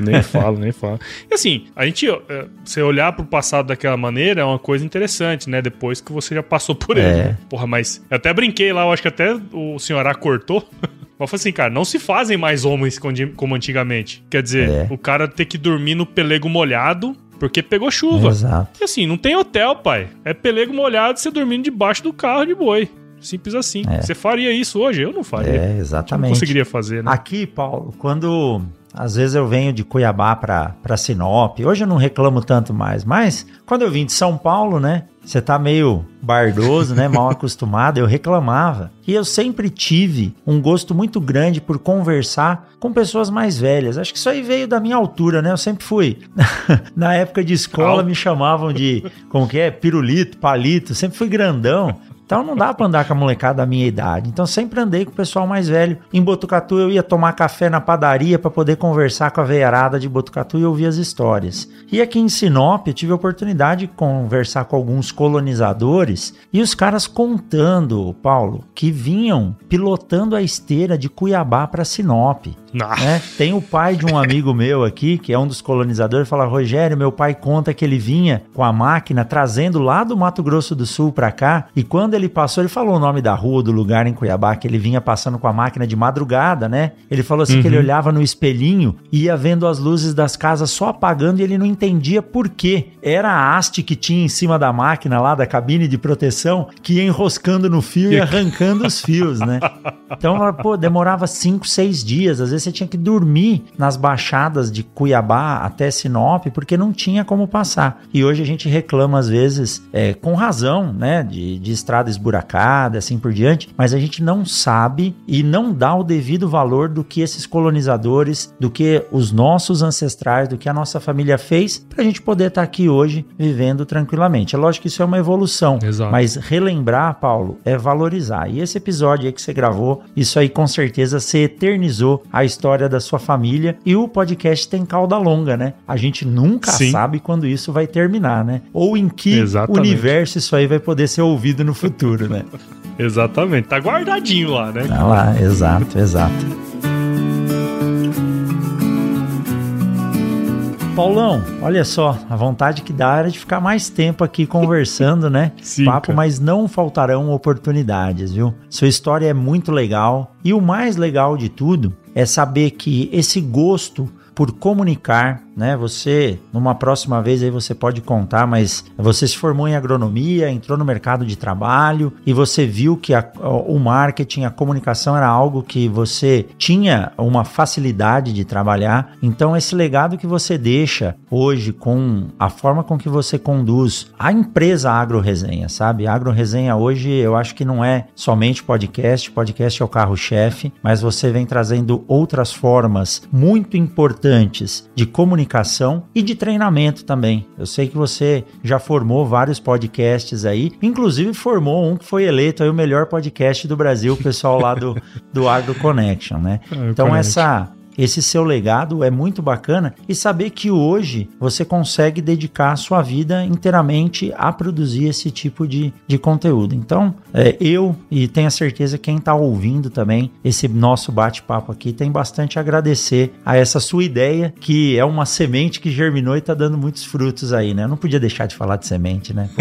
Nem falo, nem falo. E assim, a gente, você olhar pro passado daquela maneira é uma coisa interessante, né? Depois que você já passou por ele. É. Porra, mas eu até brinquei lá, eu acho que até o senhorá cortou. <laughs> Mas foi assim, cara, não se fazem mais homens como antigamente. Quer dizer, é. o cara ter que dormir no pelego molhado porque pegou chuva. Exato. E assim, não tem hotel, pai. É pelego molhado você dormindo debaixo do carro de boi. Simples assim. É. Você faria isso hoje? Eu não faria. É, exatamente. Não conseguiria fazer, né? Aqui, Paulo, quando às vezes eu venho de Cuiabá para Sinop. Hoje eu não reclamo tanto mais, mas quando eu vim de São Paulo, né? Você tá meio bardoso, né? Mal <laughs> acostumado, eu reclamava. E eu sempre tive um gosto muito grande por conversar com pessoas mais velhas. Acho que isso aí veio da minha altura, né? Eu sempre fui. <laughs> Na época de escola me chamavam de, como que é? Pirulito, palito. Sempre fui grandão. Então não dá para andar com a molecada da minha idade. Então sempre andei com o pessoal mais velho. Em Botucatu eu ia tomar café na padaria para poder conversar com a veiarada de Botucatu e ouvir as histórias. E aqui em Sinop eu tive a oportunidade de conversar com alguns colonizadores e os caras contando, Paulo, que vinham pilotando a esteira de Cuiabá para Sinop. Né? Tem o pai de um amigo <laughs> meu aqui, que é um dos colonizadores, fala: Rogério, meu pai conta que ele vinha com a máquina trazendo lá do Mato Grosso do Sul para cá, e quando quando ele passou, ele falou o nome da rua, do lugar em Cuiabá, que ele vinha passando com a máquina de madrugada, né? Ele falou assim uhum. que ele uhum. olhava no espelhinho e ia vendo as luzes das casas só apagando e ele não entendia por quê. Era a haste que tinha em cima da máquina lá, da cabine de proteção, que ia enroscando no fio e arrancando os fios, né? Então, pô, demorava cinco, seis dias. Às vezes você tinha que dormir nas baixadas de Cuiabá até Sinop, porque não tinha como passar. E hoje a gente reclama, às vezes, é, com razão, né, de, de estrada esburacada, assim por diante, mas a gente não sabe e não dá o devido valor do que esses colonizadores, do que os nossos ancestrais, do que a nossa família fez, para a gente poder estar tá aqui hoje vivendo tranquilamente. É lógico que isso é uma evolução, Exato. mas relembrar, Paulo, é valorizar. E esse episódio aí que você gravou, isso aí com certeza você eternizou a história da sua família e o podcast tem cauda longa, né? A gente nunca Sim. sabe quando isso vai terminar, né? Ou em que Exatamente. universo isso aí vai poder ser ouvido no futuro, né? Exatamente. Tá guardadinho lá, né? Tá lá, exato, exato. Paulão, olha só, a vontade que dá era de ficar mais tempo aqui <laughs> conversando, né? Sim, Papo, cara. mas não faltarão oportunidades, viu? Sua história é muito legal e o mais legal de tudo é saber que esse gosto por comunicar, né? Você, numa próxima vez aí você pode contar, mas você se formou em agronomia, entrou no mercado de trabalho e você viu que a, o marketing, a comunicação era algo que você tinha uma facilidade de trabalhar. Então, esse legado que você deixa hoje com a forma com que você conduz a empresa Agro Resenha, sabe? A Agro Resenha hoje eu acho que não é somente podcast, podcast é o carro-chefe, mas você vem trazendo outras formas muito importantes de comunicação comunicação e de treinamento também. Eu sei que você já formou vários podcasts aí, inclusive formou um que foi eleito aí o melhor podcast do Brasil, o pessoal lá do, do Agro Connection, né? É, então essa esse seu legado é muito bacana e saber que hoje você consegue dedicar a sua vida inteiramente a produzir esse tipo de, de conteúdo. Então, é, eu e tenho a certeza quem está ouvindo também esse nosso bate-papo aqui tem bastante a agradecer a essa sua ideia, que é uma semente que germinou e está dando muitos frutos aí, né? Eu não podia deixar de falar de semente, né? <laughs>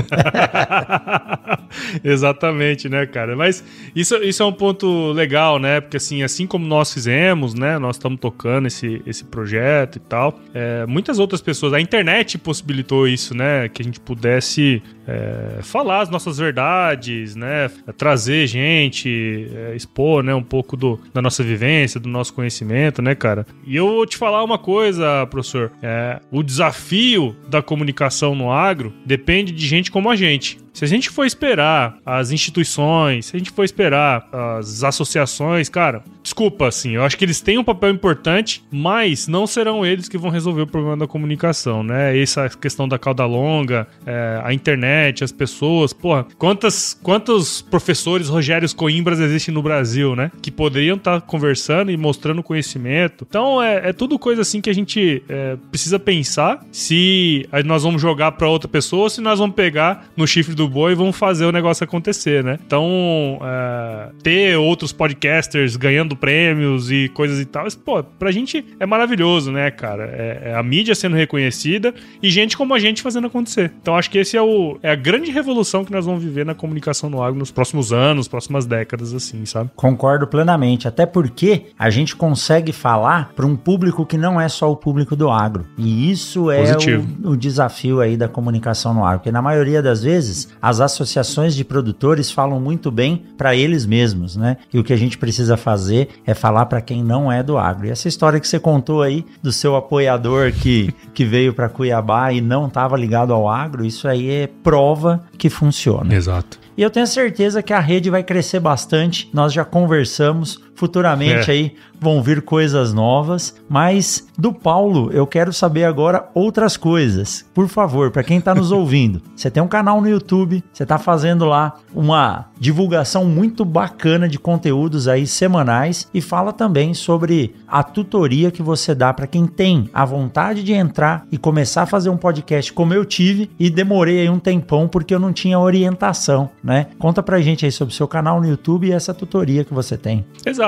Exatamente, né, cara? Mas isso, isso é um ponto legal, né? Porque assim, assim como nós fizemos, né? Nós estamos tocando esse, esse projeto e tal. É, muitas outras pessoas, a internet possibilitou isso, né? Que a gente pudesse é, falar as nossas verdades, né? Trazer gente, é, expor, né? Um pouco do, da nossa vivência, do nosso conhecimento, né, cara? E eu vou te falar uma coisa, professor. É, o desafio da comunicação no agro depende de gente como a gente. Se a gente for esperar as instituições, se a gente for esperar as associações, cara, desculpa, assim, eu acho que eles têm um papel importante, mas não serão eles que vão resolver o problema da comunicação, né? Essa questão da cauda longa, é, a internet, as pessoas, porra, quantas, quantos professores Rogérios Coimbras existem no Brasil, né? Que poderiam estar tá conversando e mostrando conhecimento. Então, é, é tudo coisa assim que a gente é, precisa pensar se nós vamos jogar para outra pessoa ou se nós vamos pegar no chifre do boi vão fazer o negócio acontecer, né? Então, é, ter outros podcasters ganhando prêmios e coisas e tal, isso, pô, pra gente é maravilhoso, né, cara? É, é, a mídia sendo reconhecida e gente como a gente fazendo acontecer. Então, acho que esse é, o, é a grande revolução que nós vamos viver na comunicação no agro nos próximos anos, próximas décadas, assim, sabe? Concordo plenamente, até porque a gente consegue falar para um público que não é só o público do agro. E isso é o, o desafio aí da comunicação no agro, porque na maioria das vezes as associações de produtores falam muito bem para eles mesmos, né? E o que a gente precisa fazer é falar para quem não é do agro. E essa história que você contou aí do seu apoiador que, que veio para Cuiabá e não estava ligado ao agro, isso aí é prova que funciona. Exato. E eu tenho certeza que a rede vai crescer bastante. Nós já conversamos. Futuramente é. aí vão vir coisas novas, mas do Paulo eu quero saber agora outras coisas. Por favor, para quem está nos <laughs> ouvindo, você tem um canal no YouTube, você está fazendo lá uma divulgação muito bacana de conteúdos aí semanais e fala também sobre a tutoria que você dá para quem tem a vontade de entrar e começar a fazer um podcast como eu tive e demorei aí um tempão porque eu não tinha orientação, né? Conta pra gente aí sobre o seu canal no YouTube e essa tutoria que você tem. Exato.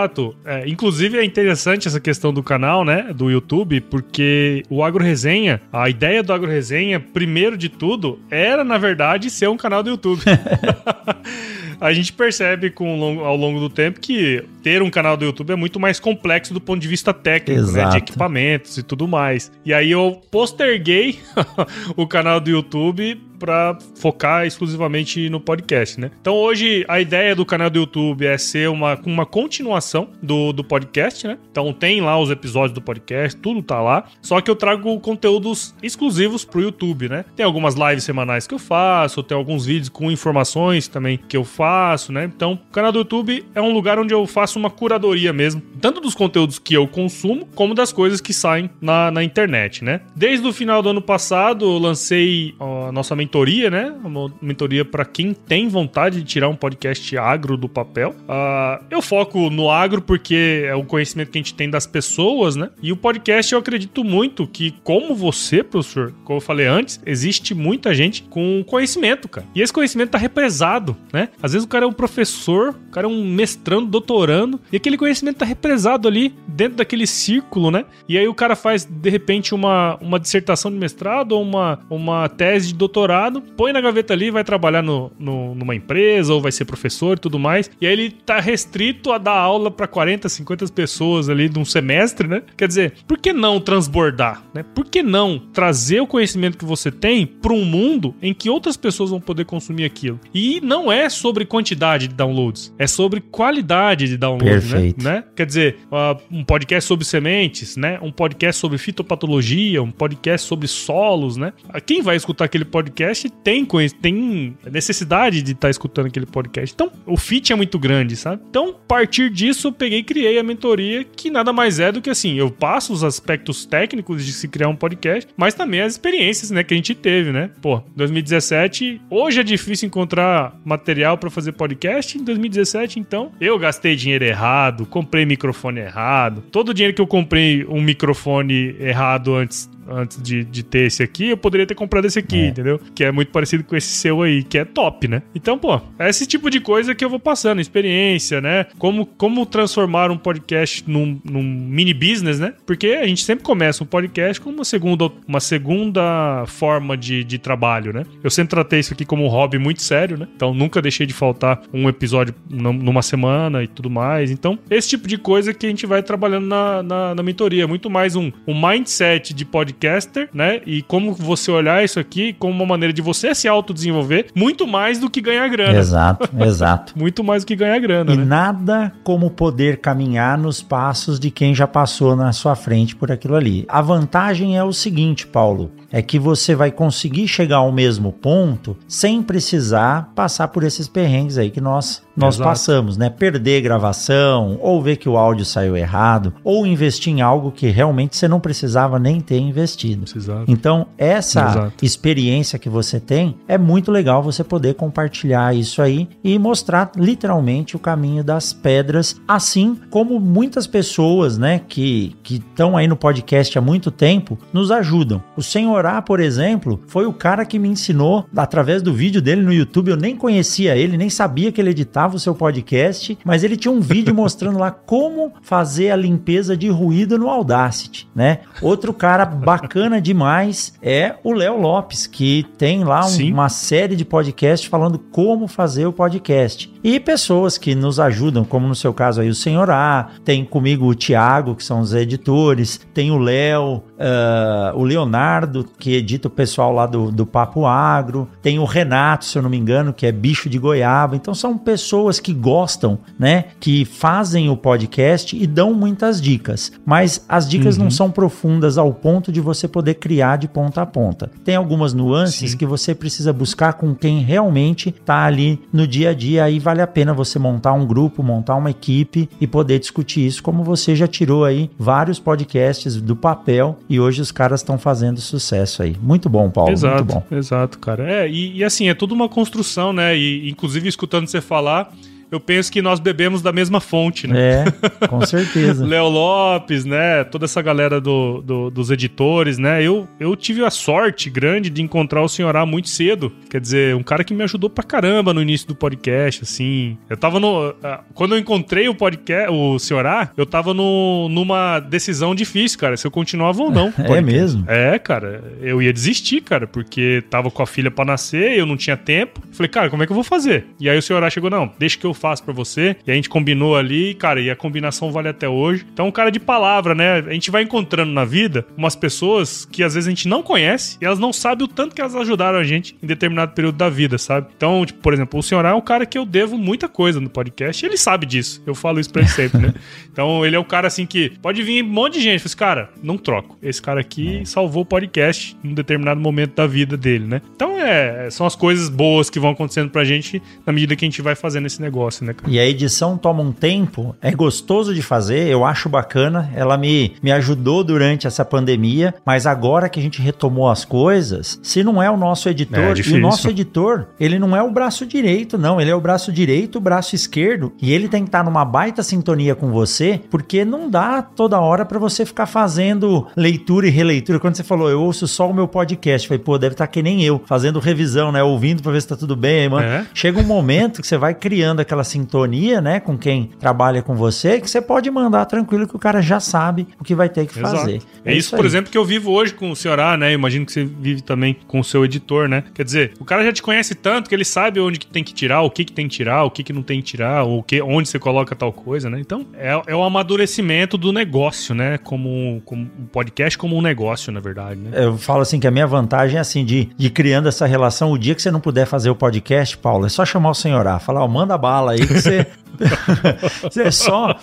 É, inclusive é interessante essa questão do canal, né, do YouTube, porque o Agro Resenha, a ideia do Agro Resenha, primeiro de tudo, era na verdade ser um canal do YouTube. <laughs> a gente percebe com, ao longo do tempo que ter um canal do YouTube é muito mais complexo do ponto de vista técnico, né? De equipamentos e tudo mais. E aí eu posterguei <laughs> o canal do YouTube para focar exclusivamente no podcast, né? Então hoje a ideia do canal do YouTube é ser uma, uma continuação do, do podcast, né? Então tem lá os episódios do podcast, tudo tá lá. Só que eu trago conteúdos exclusivos pro YouTube, né? Tem algumas lives semanais que eu faço, tem alguns vídeos com informações também que eu faço, né? Então o canal do YouTube é um lugar onde eu faço uma curadoria mesmo, tanto dos conteúdos que eu consumo, como das coisas que saem na, na internet, né? Desde o final do ano passado eu lancei a nossa mentoria, né? Uma mentoria para quem tem vontade de tirar um podcast agro do papel. Uh, eu foco no agro porque é o conhecimento que a gente tem das pessoas, né? E o podcast eu acredito muito que, como você, professor, como eu falei antes, existe muita gente com conhecimento, cara. E esse conhecimento tá represado, né? Às vezes o cara é um professor, o cara é um mestrando, doutorando, e aquele conhecimento tá represado ali dentro daquele círculo, né? E aí o cara faz, de repente, uma, uma dissertação de mestrado ou uma, uma tese de doutorado põe na gaveta ali, vai trabalhar no, no, numa empresa ou vai ser professor e tudo mais. E aí ele tá restrito a dar aula para 40, 50 pessoas ali de um semestre, né? Quer dizer, por que não transbordar, né? Por que não trazer o conhecimento que você tem para um mundo em que outras pessoas vão poder consumir aquilo? E não é sobre quantidade de downloads, é sobre qualidade de downloads, né? né? Quer dizer, uh, um podcast sobre sementes, né? Um podcast sobre fitopatologia, um podcast sobre solos, né? Quem vai escutar aquele podcast podcast tem, tem necessidade de estar tá escutando aquele podcast. Então, o fit é muito grande, sabe? Então, a partir disso, eu peguei e criei a mentoria, que nada mais é do que assim, eu passo os aspectos técnicos de se criar um podcast, mas também as experiências, né, que a gente teve, né? Pô, 2017, hoje é difícil encontrar material para fazer podcast, em 2017, então, eu gastei dinheiro errado, comprei microfone errado, todo o dinheiro que eu comprei um microfone errado antes antes de, de ter esse aqui, eu poderia ter comprado esse aqui, é. entendeu? Que é muito parecido com esse seu aí, que é top, né? Então, pô, é esse tipo de coisa que eu vou passando, experiência, né? Como, como transformar um podcast num, num mini business, né? Porque a gente sempre começa um podcast com uma segunda, uma segunda forma de, de trabalho, né? Eu sempre tratei isso aqui como um hobby muito sério, né? Então nunca deixei de faltar um episódio numa semana e tudo mais. Então, esse tipo de coisa que a gente vai trabalhando na, na, na mentoria. Muito mais um, um mindset de podcast podcaster, né? E como você olhar isso aqui como uma maneira de você se autodesenvolver, muito mais do que ganhar grana. Exato, <laughs> exato. muito mais do que ganhar grana. E né? nada como poder caminhar nos passos de quem já passou na sua frente por aquilo ali. A vantagem é o seguinte, Paulo é que você vai conseguir chegar ao mesmo ponto sem precisar passar por esses perrengues aí que nós nós Exato. passamos, né? Perder gravação, ou ver que o áudio saiu errado, ou investir em algo que realmente você não precisava nem ter investido. Exato. Então, essa Exato. experiência que você tem é muito legal você poder compartilhar isso aí e mostrar literalmente o caminho das pedras, assim como muitas pessoas, né, que estão aí no podcast há muito tempo, nos ajudam. O Senhor por exemplo, foi o cara que me ensinou através do vídeo dele no YouTube. Eu nem conhecia ele, nem sabia que ele editava o seu podcast, mas ele tinha um vídeo <laughs> mostrando lá como fazer a limpeza de ruído no Audacity, né? Outro cara bacana demais é o Léo Lopes, que tem lá um, uma série de podcasts falando como fazer o podcast. E pessoas que nos ajudam, como no seu caso aí o Senhor A, tem comigo o Tiago, que são os editores, tem o Léo, uh, o Leonardo, que edita o pessoal lá do, do Papo Agro, tem o Renato, se eu não me engano, que é bicho de goiaba. Então são pessoas que gostam, né? Que fazem o podcast e dão muitas dicas. Mas as dicas uhum. não são profundas ao ponto de você poder criar de ponta a ponta. Tem algumas nuances Sim. que você precisa buscar com quem realmente está ali no dia a dia. Aí vale a pena você montar um grupo, montar uma equipe e poder discutir isso, como você já tirou aí vários podcasts do papel e hoje os caras estão fazendo sucesso aí. Muito bom, Paulo. Exato, muito bom. Exato, cara. É, e, e, assim, é tudo uma construção, né? E inclusive escutando você falar, eu penso que nós bebemos da mesma fonte, né? É, com certeza. <laughs> Léo Lopes, né? Toda essa galera do, do, dos editores, né? Eu, eu tive a sorte grande de encontrar o Senhorá muito cedo. Quer dizer, um cara que me ajudou pra caramba no início do podcast, assim. Eu tava no. Quando eu encontrei o podcast, o Senhorá, eu tava no, numa decisão difícil, cara, se eu continuava ou não. <laughs> É mesmo? É, cara. Eu ia desistir, cara, porque tava com a filha pra nascer, eu não tinha tempo. Falei, cara, como é que eu vou fazer? E aí o Senhorá chegou, não, deixa que eu faço pra você. E a gente combinou ali, cara, e a combinação vale até hoje. Então, um cara de palavra, né? A gente vai encontrando na vida umas pessoas que às vezes a gente não conhece e elas não sabem o tanto que elas ajudaram a gente em determinado período da vida, sabe? Então, tipo, por exemplo, o Senhorá é um cara que eu devo muita coisa no podcast ele sabe disso. Eu falo isso pra ele sempre, né? <laughs> Então, ele é o cara assim que pode vir um monte de gente. Fala assim, cara, não troco. Esse cara aqui é. salvou o podcast em um determinado momento da vida dele, né? Então, é, são as coisas boas que vão acontecendo pra gente na medida que a gente vai fazendo esse negócio, né, cara? E a edição toma um tempo, é gostoso de fazer, eu acho bacana. Ela me, me ajudou durante essa pandemia, mas agora que a gente retomou as coisas, se não é o nosso editor, é e o nosso editor, ele não é o braço direito, não, ele é o braço direito, o braço esquerdo, e ele tem que estar numa baita sintonia com você, porque não dá toda hora para você ficar fazendo leitura e releitura. Quando você falou, eu ouço só o meu podcast, falei, pô, deve estar que nem eu, fazendo revisão, né, ouvindo para ver se tá tudo bem, mano. É. Chega um momento que você vai criando aquela sintonia, né, com quem trabalha com você, que você pode mandar tranquilo que o cara já sabe o que vai ter que Exato. fazer. É, é isso, isso por exemplo, que eu vivo hoje com o senhor A, né? Imagino que você vive também com o seu editor, né? Quer dizer, o cara já te conhece tanto que ele sabe onde que tem que tirar, o que que tem que tirar, o que que não tem que tirar, o que, onde você coloca tal coisa, né? Então, é, é o amadurecimento do negócio, né? Como, como um podcast como um negócio, na verdade, né? Eu falo assim que a minha vantagem é assim, de, de criando essa relação, o dia que você não puder fazer o podcast, Paulo, é só chamar o senhor A, falar, ó, manda bala aí que você <laughs> é só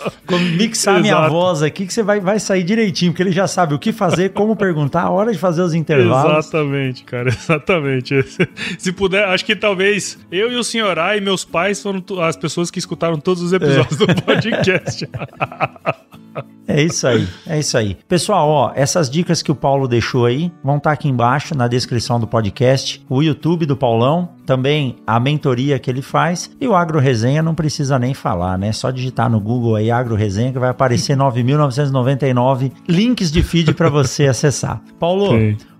mixar Exato. minha voz aqui que você vai, vai sair direitinho, porque ele já sabe o que fazer, como perguntar, a hora de fazer os intervalos. Exatamente, cara, <laughs> exatamente. Se puder, acho que talvez eu e o senhorá e meus pais foram as pessoas que escutaram todos os episódios é. do podcast. <laughs> É isso aí, é isso aí. Pessoal, ó, essas dicas que o Paulo deixou aí vão estar tá aqui embaixo na descrição do podcast, o YouTube do Paulão, também a mentoria que ele faz e o Agro Resenha não precisa nem falar, né? Só digitar no Google aí Agro Resenha que vai aparecer <laughs> 9.999 links de feed para você acessar. Paulo.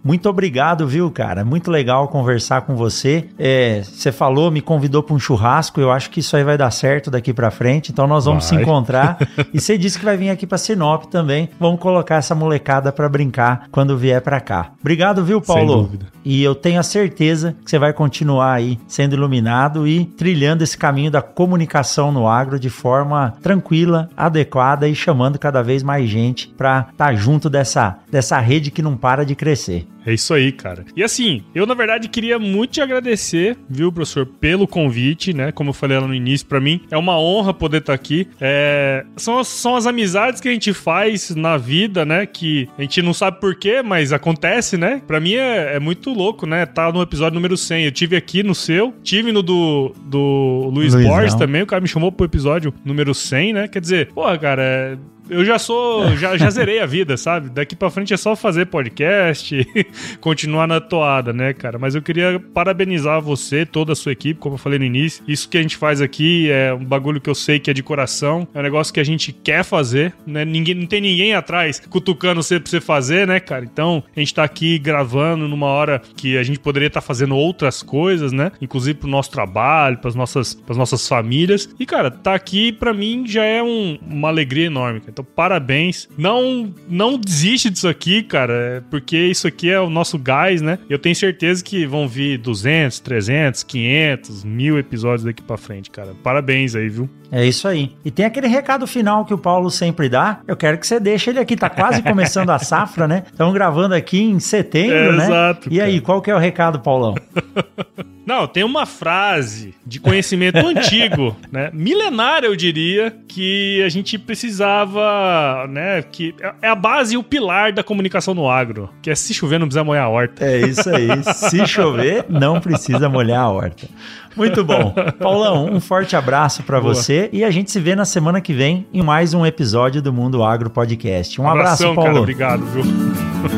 Muito obrigado, viu, cara? Muito legal conversar com você. É, você falou, me convidou para um churrasco. Eu acho que isso aí vai dar certo daqui para frente. Então nós vamos vai. se encontrar. <laughs> e você disse que vai vir aqui para Sinop também. Vamos colocar essa molecada para brincar quando vier para cá. Obrigado, viu, Paulo? Sem dúvida. E eu tenho a certeza que você vai continuar aí sendo iluminado e trilhando esse caminho da comunicação no agro de forma tranquila, adequada e chamando cada vez mais gente para estar tá junto dessa, dessa rede que não para de crescer. É isso aí, cara. E assim, eu na verdade queria muito te agradecer, viu, professor, pelo convite, né? Como eu falei lá no início, para mim é uma honra poder estar tá aqui. É... São, são as amizades que a gente faz na vida, né? Que a gente não sabe porquê, mas acontece, né? Pra mim é, é muito louco, né? Tá no episódio número 100. Eu tive aqui no seu, tive no do, do Luiz Luizão. Borges também. O cara me chamou pro episódio número 100, né? Quer dizer, porra, cara, é eu já sou, já, já zerei a vida, sabe? Daqui para frente é só fazer podcast, <laughs> continuar na toada, né, cara? Mas eu queria parabenizar você, toda a sua equipe, como eu falei no início. Isso que a gente faz aqui é um bagulho que eu sei que é de coração, é um negócio que a gente quer fazer, né? Ninguém, não tem ninguém atrás cutucando você pra você fazer, né, cara? Então, a gente tá aqui gravando numa hora que a gente poderia estar tá fazendo outras coisas, né? Inclusive pro nosso trabalho, pras nossas, pras nossas famílias. E, cara, tá aqui para mim já é um, uma alegria enorme. Cara. Então, parabéns. Não, não desiste disso aqui, cara, porque isso aqui é o nosso gás, né? Eu tenho certeza que vão vir 200, 300, 500, mil episódios daqui para frente, cara. Parabéns aí, viu? É isso aí. E tem aquele recado final que o Paulo sempre dá. Eu quero que você deixe ele aqui. Tá quase <laughs> começando a safra, né? Estamos gravando aqui em setembro, é, né? Exato. E cara. aí, qual que é o recado, Paulão? <laughs> Não, tem uma frase de conhecimento antigo, <laughs> né? Milenária, eu diria, que a gente precisava, né? Que é a base e o pilar da comunicação no agro, que é se chover não precisa molhar a horta. É isso aí. Se <laughs> chover, não precisa molhar a horta. Muito bom. Paulão, um forte abraço para você e a gente se vê na semana que vem em mais um episódio do Mundo Agro Podcast. Um Abração, abraço, Paulo. Cara, obrigado, viu?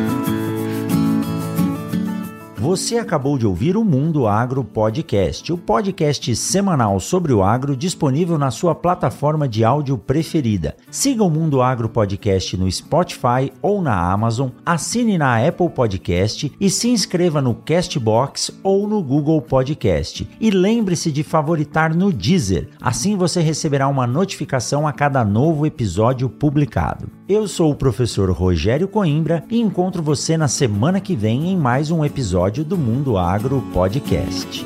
<laughs> Você acabou de ouvir o Mundo Agro Podcast, o podcast semanal sobre o agro disponível na sua plataforma de áudio preferida. Siga o Mundo Agro Podcast no Spotify ou na Amazon, assine na Apple Podcast e se inscreva no Castbox ou no Google Podcast. E lembre-se de favoritar no Deezer, assim você receberá uma notificação a cada novo episódio publicado. Eu sou o professor Rogério Coimbra e encontro você na semana que vem em mais um episódio do Mundo Agro Podcast.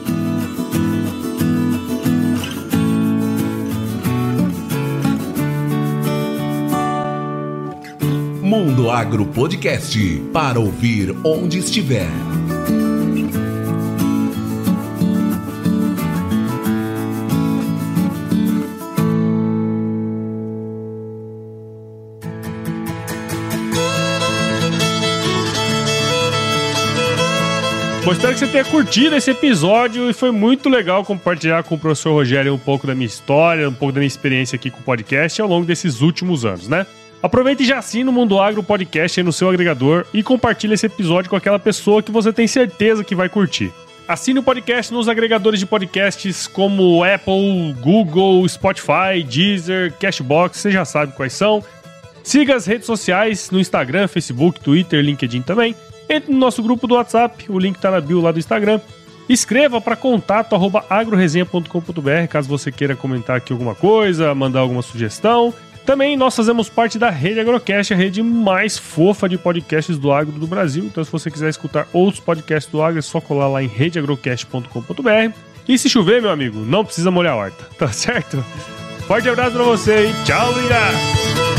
Mundo Agro Podcast para ouvir onde estiver. Bom, espero que você tenha curtido esse episódio e foi muito legal compartilhar com o professor Rogério um pouco da minha história, um pouco da minha experiência aqui com o podcast ao longo desses últimos anos, né? Aproveite e já assina o Mundo Agro Podcast aí no seu agregador e compartilhe esse episódio com aquela pessoa que você tem certeza que vai curtir. Assine o podcast nos agregadores de podcasts como Apple, Google, Spotify, Deezer, Cashbox, você já sabe quais são. Siga as redes sociais no Instagram, Facebook, Twitter, LinkedIn também. Entre no nosso grupo do WhatsApp, o link tá na bio lá do Instagram. Escreva para contato agroresenha.com.br caso você queira comentar aqui alguma coisa, mandar alguma sugestão. Também nós fazemos parte da Rede Agrocast, a rede mais fofa de podcasts do agro do Brasil. Então, se você quiser escutar outros podcasts do agro, é só colar lá em redeagrocast.com.br. E se chover, meu amigo, não precisa molhar a horta, <laughs> tá certo? Forte abraço pra você e tchau, Lira!